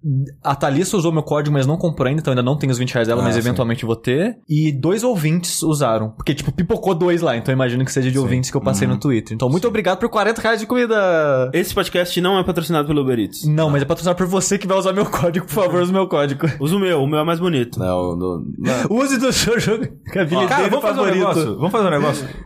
A Thalissa usou meu código, mas não comprou ainda, então ainda não tenho os 20 reais dela, Ah, mas sim. eventualmente vou ter. E dois ouvintes usaram. Porque, tipo, pipocou dois lá, então eu imagino que seja de ouvintes que eu passei Uhum. no Twitter. Então, muito obrigado por 40 reais de comida. Esse podcast não é patrocinado pelo Uber Eats. Não, mas é patrocinado por você que vai usar meu código, por favor, use meu código. Usa o meu, o meu é mais bonito. Não, no- Use do seu jogo. Cara, vamos fazer um favorito. negócio. Vamos fazer um negócio. <laughs>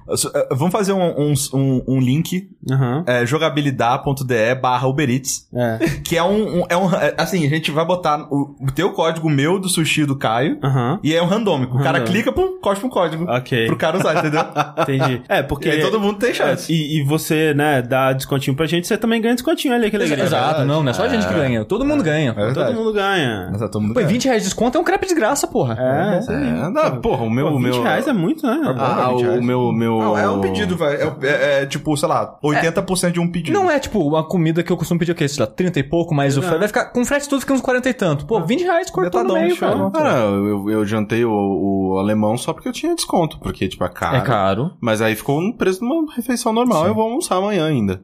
Vamos fazer um, um, um, um link, Aham. é, jogabilidade.de barra Uber Eats, É. que é um, um- é um... é, Assim, a gente vai botar o, o teu código meu, do sushi do Caio, Aham. e é um randômico. O cara Randômico. clica, pum, cospe um código. Ok. Pro cara usar, entendeu? <laughs> Entendi. É, porque. E aí todo mundo tem chance. É, e, e você, né, dá descontinho pra gente, você também ganha descontinho. Olha que alegria. Exato, não, não é só a gente que ganha. Todo mundo ganha. É. Todo mundo ganha. Tá todo mundo Pô, e ganhando. 20 reais de desconto é um crepe de graça, porra. É, aí. É, não, porra, o meu. Pô, o 20 meu reais é muito, né? Ah, 20 reais. o meu. meu... Não, é um pedido, velho. É, é- é, tipo, sei lá, 80% de um pedido. Não é, tipo, uma comida que eu costumo pedir o quê? Sei lá, 30 e pouco, mas o frete vai ficar. Com frete tudo fica uns 40 e tanto. Pô, 20 reais cortou no meio, cara. Cara, eu, eu jantei o, o alemão só porque eu tinha desconto, porque, tipo, é caro. É caro. Mas aí ficou no preço de uma refeição normal, eu vou almoçar amanhã ainda.